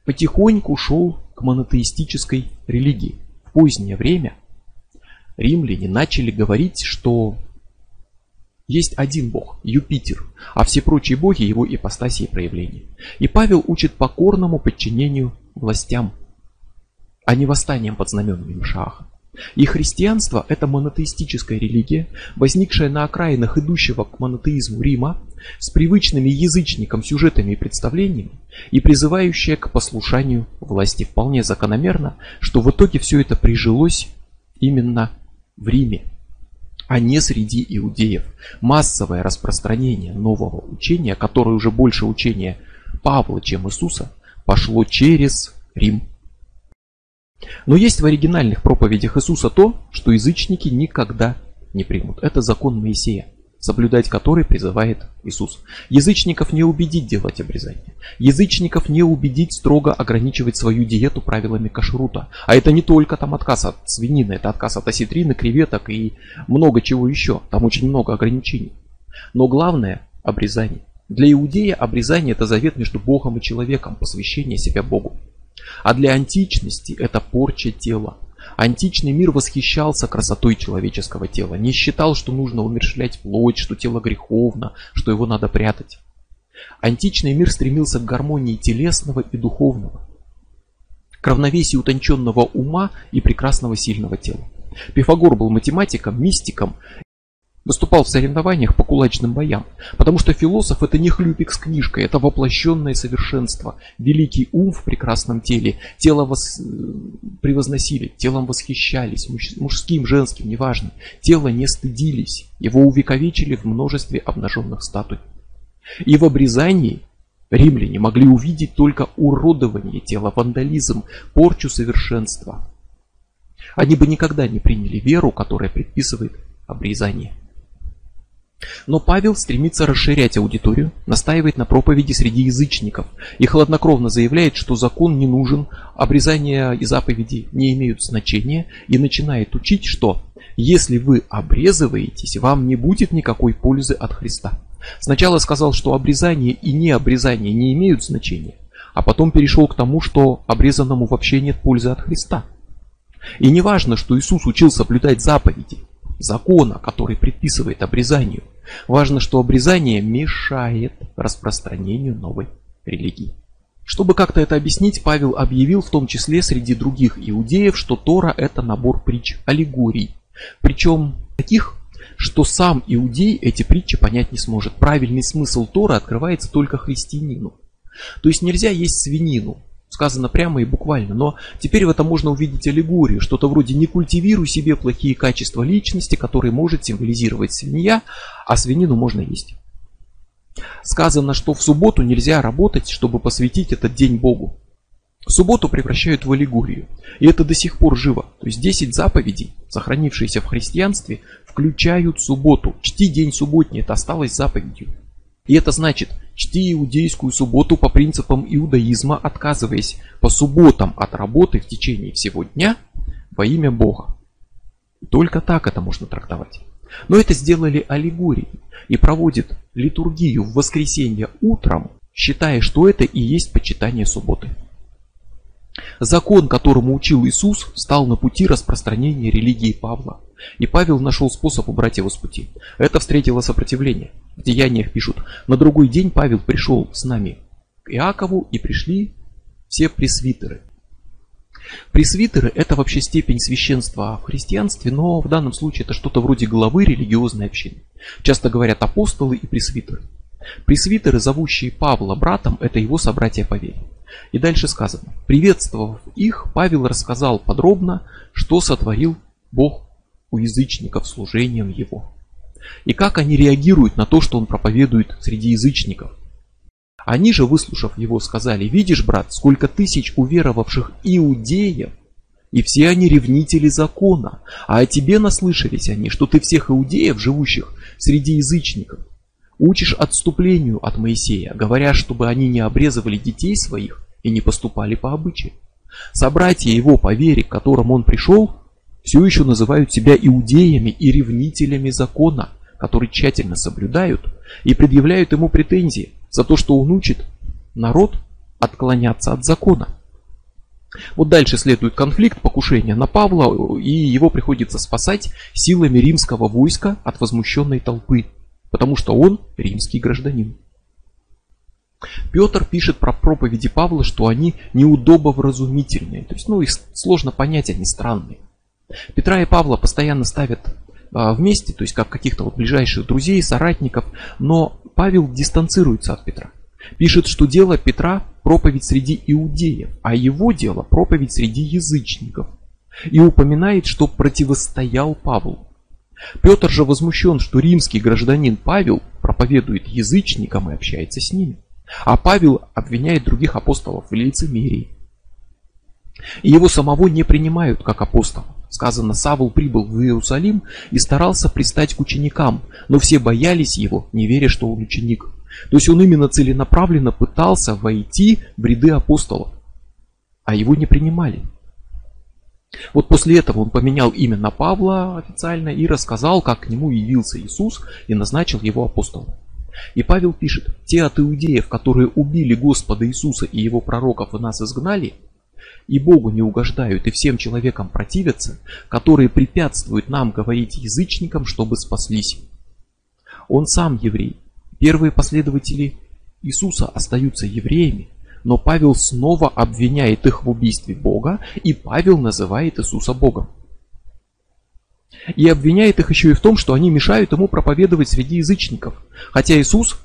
потихоньку шел к монотеистической религии. В позднее время римляне начали говорить, что есть один бог, Юпитер, а все прочие боги его ипостаси и проявления. И Павел учит покорному подчинению властям, а не восстанием под знаменами Машааха. И христианство – это монотеистическая религия, возникшая на окраинах идущего к монотеизму Рима, с привычными язычникам сюжетами и представлениями, и призывающая к послушанию власти. Вполне закономерно, что в итоге все это прижилось именно в Риме, а не среди иудеев. Массовое распространение нового учения, которое уже больше учения Павла, чем Иисуса, пошло через Рим. Но есть в оригинальных проповедях Иисуса то, что язычники никогда не примут. Это закон Моисея, соблюдать который призывает Иисус. Язычников не убедить делать обрезание. Язычников не убедить строго ограничивать свою диету правилами кашрута. А это не только там отказ от свинины, это отказ от осетрины, креветок и много чего еще. Там очень много ограничений. Но главное – обрезание. Для иудея обрезание – это завет между Богом и человеком, посвящение себя Богу. А для античности это порча тела. Античный мир восхищался красотой человеческого тела, не считал, что нужно умершлять плоть, что тело греховно, что его надо прятать. Античный мир стремился к гармонии телесного и духовного, к равновесию утонченного ума и прекрасного сильного тела. Пифагор был математиком, мистиком Выступал в соревнованиях по кулачным боям, потому что философ это не хлюпик с книжкой, это воплощенное совершенство, великий ум в прекрасном теле, тело вос... Превозносили, телом восхищались, мужским, женским, неважно, тело не стыдились, его увековечили в множестве обнаженных статуй. И в обрезании римляне могли увидеть только уродование тела, вандализм, порчу совершенства. Они бы никогда не приняли веру, которая предписывает обрезание. Но Павел стремится расширять аудиторию, настаивает на проповеди среди язычников и хладнокровно заявляет, что закон не нужен, обрезания и заповеди не имеют значения и начинает учить, что если вы обрезываетесь, вам не будет никакой пользы от Христа. Сначала сказал, что обрезание и необрезание не имеют значения, а потом перешел к тому, что обрезанному вообще нет пользы от Христа. И не важно, что Иисус учил соблюдать заповеди, закона, который предписывает обрезанию. Важно, что обрезание мешает распространению новой религии. Чтобы как-то это объяснить, Павел объявил в том числе среди других иудеев, что Тора это набор притч, аллегорий. Причем таких, что сам иудей эти притчи понять не сможет. Правильный смысл Тора открывается только христианину. То есть нельзя есть свинину, сказано прямо и буквально, но теперь в этом можно увидеть аллегорию, что-то вроде «не культивируй себе плохие качества личности, которые может символизировать свинья, а свинину можно есть». Сказано, что в субботу нельзя работать, чтобы посвятить этот день Богу. Субботу превращают в аллегорию. И это до сих пор живо. То есть 10 заповедей, сохранившиеся в христианстве, включают субботу. Чти день субботний, это осталось заповедью. И это значит, чти иудейскую субботу по принципам иудаизма, отказываясь по субботам от работы в течение всего дня во имя Бога. Только так это можно трактовать. Но это сделали аллегории и проводят литургию в воскресенье утром, считая, что это и есть почитание субботы. Закон, которому учил Иисус, стал на пути распространения религии Павла. И Павел нашел способ убрать его с пути. Это встретило сопротивление. В деяниях пишут, на другой день Павел пришел с нами к Иакову и пришли все пресвитеры. Пресвитеры – это вообще степень священства в христианстве, но в данном случае это что-то вроде главы религиозной общины. Часто говорят апостолы и пресвитеры. Пресвитеры, зовущие Павла братом, это его собратья по вере. И дальше сказано. Приветствовав их, Павел рассказал подробно, что сотворил Бог у язычников служением его. И как они реагируют на то, что он проповедует среди язычников. Они же, выслушав его, сказали, видишь, брат, сколько тысяч уверовавших иудеев, и все они ревнители закона, а о тебе наслышались они, что ты всех иудеев, живущих среди язычников, учишь отступлению от Моисея, говоря, чтобы они не обрезывали детей своих и не поступали по обычаю. Собратья его по вере, к которым он пришел, все еще называют себя иудеями и ревнителями закона, которые тщательно соблюдают и предъявляют ему претензии за то, что он учит народ отклоняться от закона. Вот дальше следует конфликт, покушение на Павла, и его приходится спасать силами римского войска от возмущенной толпы, потому что он римский гражданин. Петр пишет про проповеди Павла, что они неудобовразумительные, то есть ну, их сложно понять, они странные. Петра и Павла постоянно ставят а, вместе, то есть как каких-то вот ближайших друзей, соратников, но Павел дистанцируется от Петра. Пишет, что дело Петра проповедь среди иудеев, а его дело проповедь среди язычников. И упоминает, что противостоял Павлу. Петр же возмущен, что римский гражданин Павел проповедует язычникам и общается с ними. А Павел обвиняет других апостолов в лицемерии. И его самого не принимают как апостола. Сказано, Савл прибыл в Иерусалим и старался пристать к ученикам, но все боялись его, не веря, что он ученик. То есть он именно целенаправленно пытался войти в ряды апостолов, а его не принимали. Вот после этого он поменял имя на Павла официально и рассказал, как к нему явился Иисус и назначил его апостолом. И Павел пишет, те от иудеев, которые убили Господа Иисуса и его пророков и нас изгнали, и Богу не угождают, и всем человекам противятся, которые препятствуют нам говорить язычникам, чтобы спаслись. Он сам еврей. Первые последователи Иисуса остаются евреями, но Павел снова обвиняет их в убийстве Бога, и Павел называет Иисуса Богом. И обвиняет их еще и в том, что они мешают ему проповедовать среди язычников. Хотя Иисус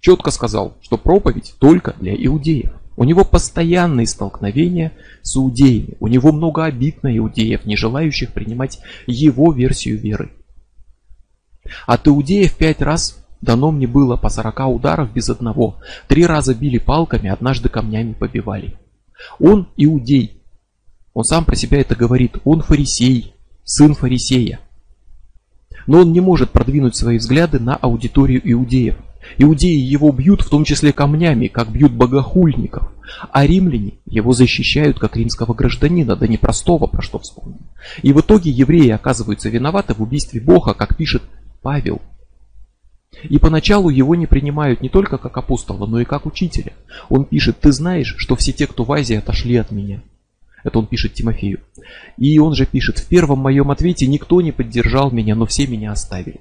четко сказал, что проповедь только для иудеев. У него постоянные столкновения с иудеями. У него много обид на иудеев, не желающих принимать его версию веры. От иудеев пять раз дано мне было по сорока ударов без одного. Три раза били палками, однажды камнями побивали. Он иудей. Он сам про себя это говорит. Он фарисей, сын фарисея. Но он не может продвинуть свои взгляды на аудиторию иудеев. Иудеи его бьют, в том числе камнями, как бьют богохульников. А римляне его защищают как римского гражданина, да не простого, про что вспомним. И в итоге евреи оказываются виноваты в убийстве Бога, как пишет Павел. И поначалу его не принимают не только как апостола, но и как учителя. Он пишет, ты знаешь, что все те, кто в Азии, отошли от меня. Это он пишет Тимофею. И он же пишет, в первом моем ответе никто не поддержал меня, но все меня оставили.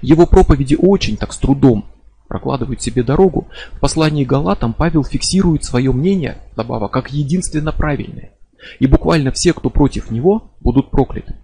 Его проповеди очень так с трудом прокладывают себе дорогу. В послании Галатам Павел фиксирует свое мнение, добавок, как единственно правильное. И буквально все, кто против него, будут прокляты.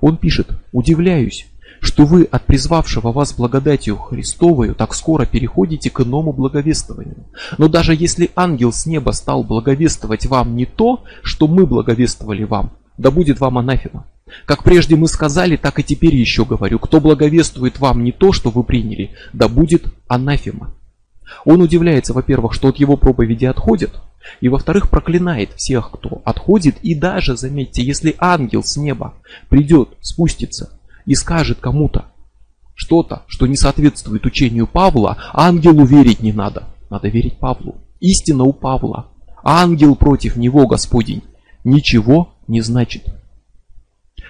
Он пишет, удивляюсь, что вы от призвавшего вас благодатью Христовою так скоро переходите к иному благовествованию. Но даже если ангел с неба стал благовествовать вам не то, что мы благовествовали вам, да будет вам анафема. Как прежде мы сказали, так и теперь еще говорю, кто благовествует вам не то, что вы приняли, да будет анафема. Он удивляется, во-первых, что от его проповеди отходят, и во-вторых, проклинает всех, кто отходит, и даже, заметьте, если ангел с неба придет, спустится и скажет кому-то что-то, что не соответствует учению Павла, ангелу верить не надо, надо верить Павлу. Истина у Павла. Ангел против него, Господень, ничего не значит.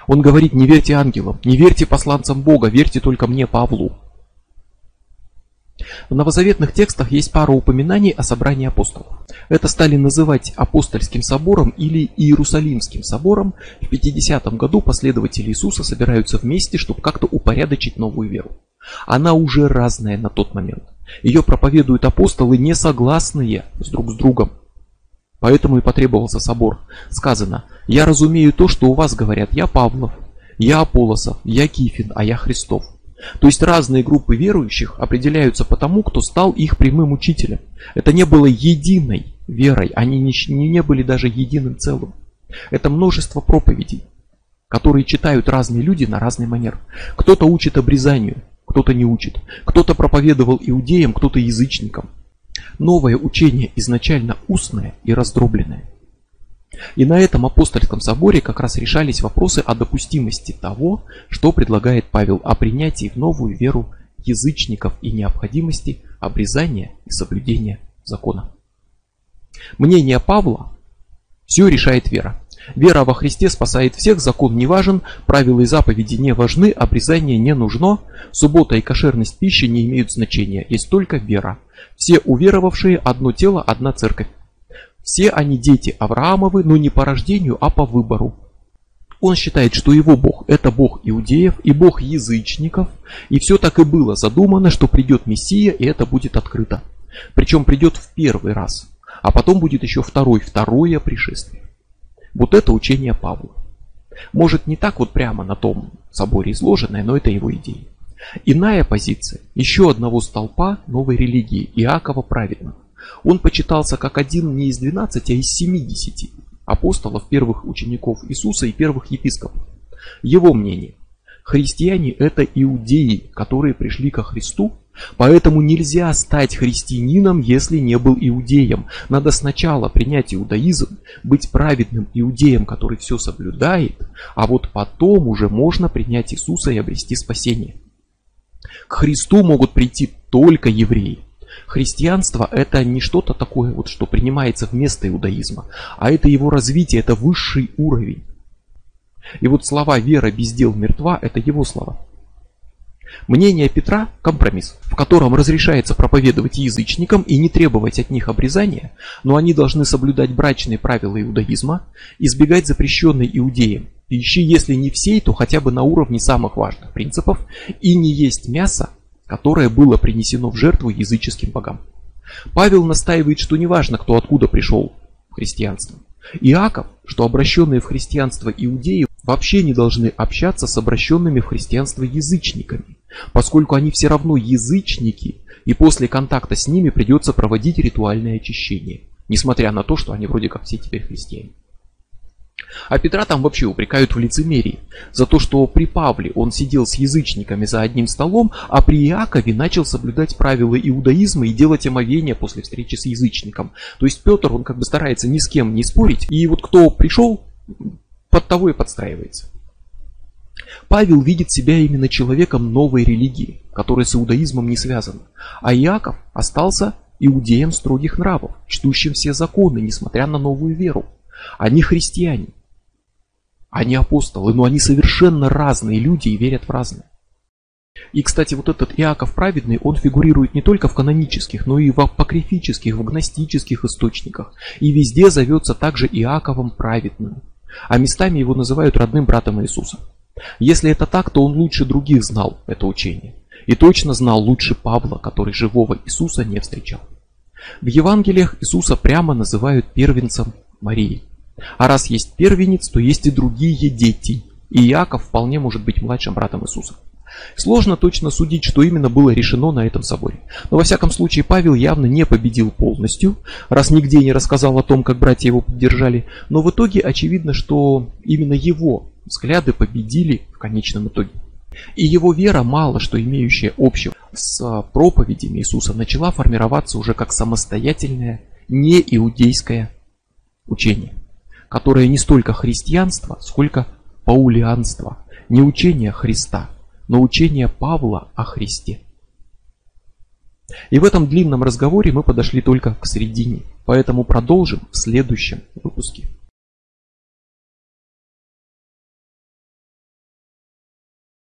Он говорит, не верьте ангелам, не верьте посланцам Бога, верьте только мне, Павлу. В новозаветных текстах есть пара упоминаний о собрании апостолов. Это стали называть апостольским собором или Иерусалимским собором. В 50 году последователи Иисуса собираются вместе, чтобы как-то упорядочить новую веру. Она уже разная на тот момент. Ее проповедуют апостолы, не согласные с друг с другом. Поэтому и потребовался собор. Сказано, я разумею то, что у вас говорят, я Павлов, я Аполосов, я Кифин, а я Христов. То есть разные группы верующих определяются по тому, кто стал их прямым учителем. Это не было единой верой, они не, не были даже единым целым. Это множество проповедей, которые читают разные люди на разный манер. Кто-то учит обрезанию, кто-то не учит. Кто-то проповедовал иудеям, кто-то язычникам. Новое учение изначально устное и раздробленное. И на этом апостольском соборе как раз решались вопросы о допустимости того, что предлагает Павел о принятии в новую веру язычников и необходимости обрезания и соблюдения закона. Мнение Павла все решает вера. Вера во Христе спасает всех, закон не важен, правила и заповеди не важны, обрезание не нужно, суббота и кошерность пищи не имеют значения, есть только вера. Все уверовавшие одно тело, одна церковь. Все они дети Авраамовы, но не по рождению, а по выбору. Он считает, что его Бог – это Бог иудеев и Бог язычников, и все так и было задумано, что придет Мессия, и это будет открыто. Причем придет в первый раз, а потом будет еще второй, второе пришествие. Вот это учение Павла. Может не так вот прямо на том соборе изложенное, но это его идея. Иная позиция еще одного столпа новой религии Иакова Праведного. Он почитался как один не из 12, а из 70 апостолов, первых учеников Иисуса и первых епископов. Его мнение. Христиане это иудеи, которые пришли ко Христу, поэтому нельзя стать христианином, если не был иудеем. Надо сначала принять иудаизм, быть праведным иудеем, который все соблюдает, а вот потом уже можно принять Иисуса и обрести спасение. К Христу могут прийти только евреи. Христианство это не что-то такое, вот, что принимается вместо иудаизма, а это его развитие, это высший уровень. И вот слова «вера без дел мертва» это его слова. Мнение Петра – компромисс, в котором разрешается проповедовать язычникам и не требовать от них обрезания, но они должны соблюдать брачные правила иудаизма, избегать запрещенной иудеям пищи, если не всей, то хотя бы на уровне самых важных принципов, и не есть мясо, которое было принесено в жертву языческим богам. Павел настаивает, что неважно, кто откуда пришел в христианство. Иаков, что обращенные в христианство иудеи вообще не должны общаться с обращенными в христианство язычниками, поскольку они все равно язычники, и после контакта с ними придется проводить ритуальное очищение, несмотря на то, что они вроде как все теперь христиане. А Петра там вообще упрекают в лицемерии. За то, что при Павле он сидел с язычниками за одним столом, а при Иакове начал соблюдать правила иудаизма и делать омовение после встречи с язычником. То есть Петр, он как бы старается ни с кем не спорить. И вот кто пришел, под того и подстраивается. Павел видит себя именно человеком новой религии, которая с иудаизмом не связана. А Иаков остался иудеем строгих нравов, чтущим все законы, несмотря на новую веру. Они христиане. Они апостолы, но они совершенно разные люди и верят в разное. И, кстати, вот этот Иаков праведный, он фигурирует не только в канонических, но и в апокрифических, в гностических источниках. И везде зовется также Иаковом праведным. А местами его называют родным братом Иисуса. Если это так, то он лучше других знал это учение. И точно знал лучше Павла, который живого Иисуса не встречал. В Евангелиях Иисуса прямо называют первенцем Марии. А раз есть первенец, то есть и другие дети. И Иаков вполне может быть младшим братом Иисуса. Сложно точно судить, что именно было решено на этом соборе. Но во всяком случае Павел явно не победил полностью, раз нигде не рассказал о том, как братья его поддержали. Но в итоге очевидно, что именно его взгляды победили в конечном итоге. И его вера, мало что имеющая общего с проповедями Иисуса, начала формироваться уже как самостоятельное неиудейское учение, которое не столько христианство, сколько паулианство, не учение Христа, но учение Павла о Христе. И в этом длинном разговоре мы подошли только к середине, поэтому продолжим в следующем выпуске.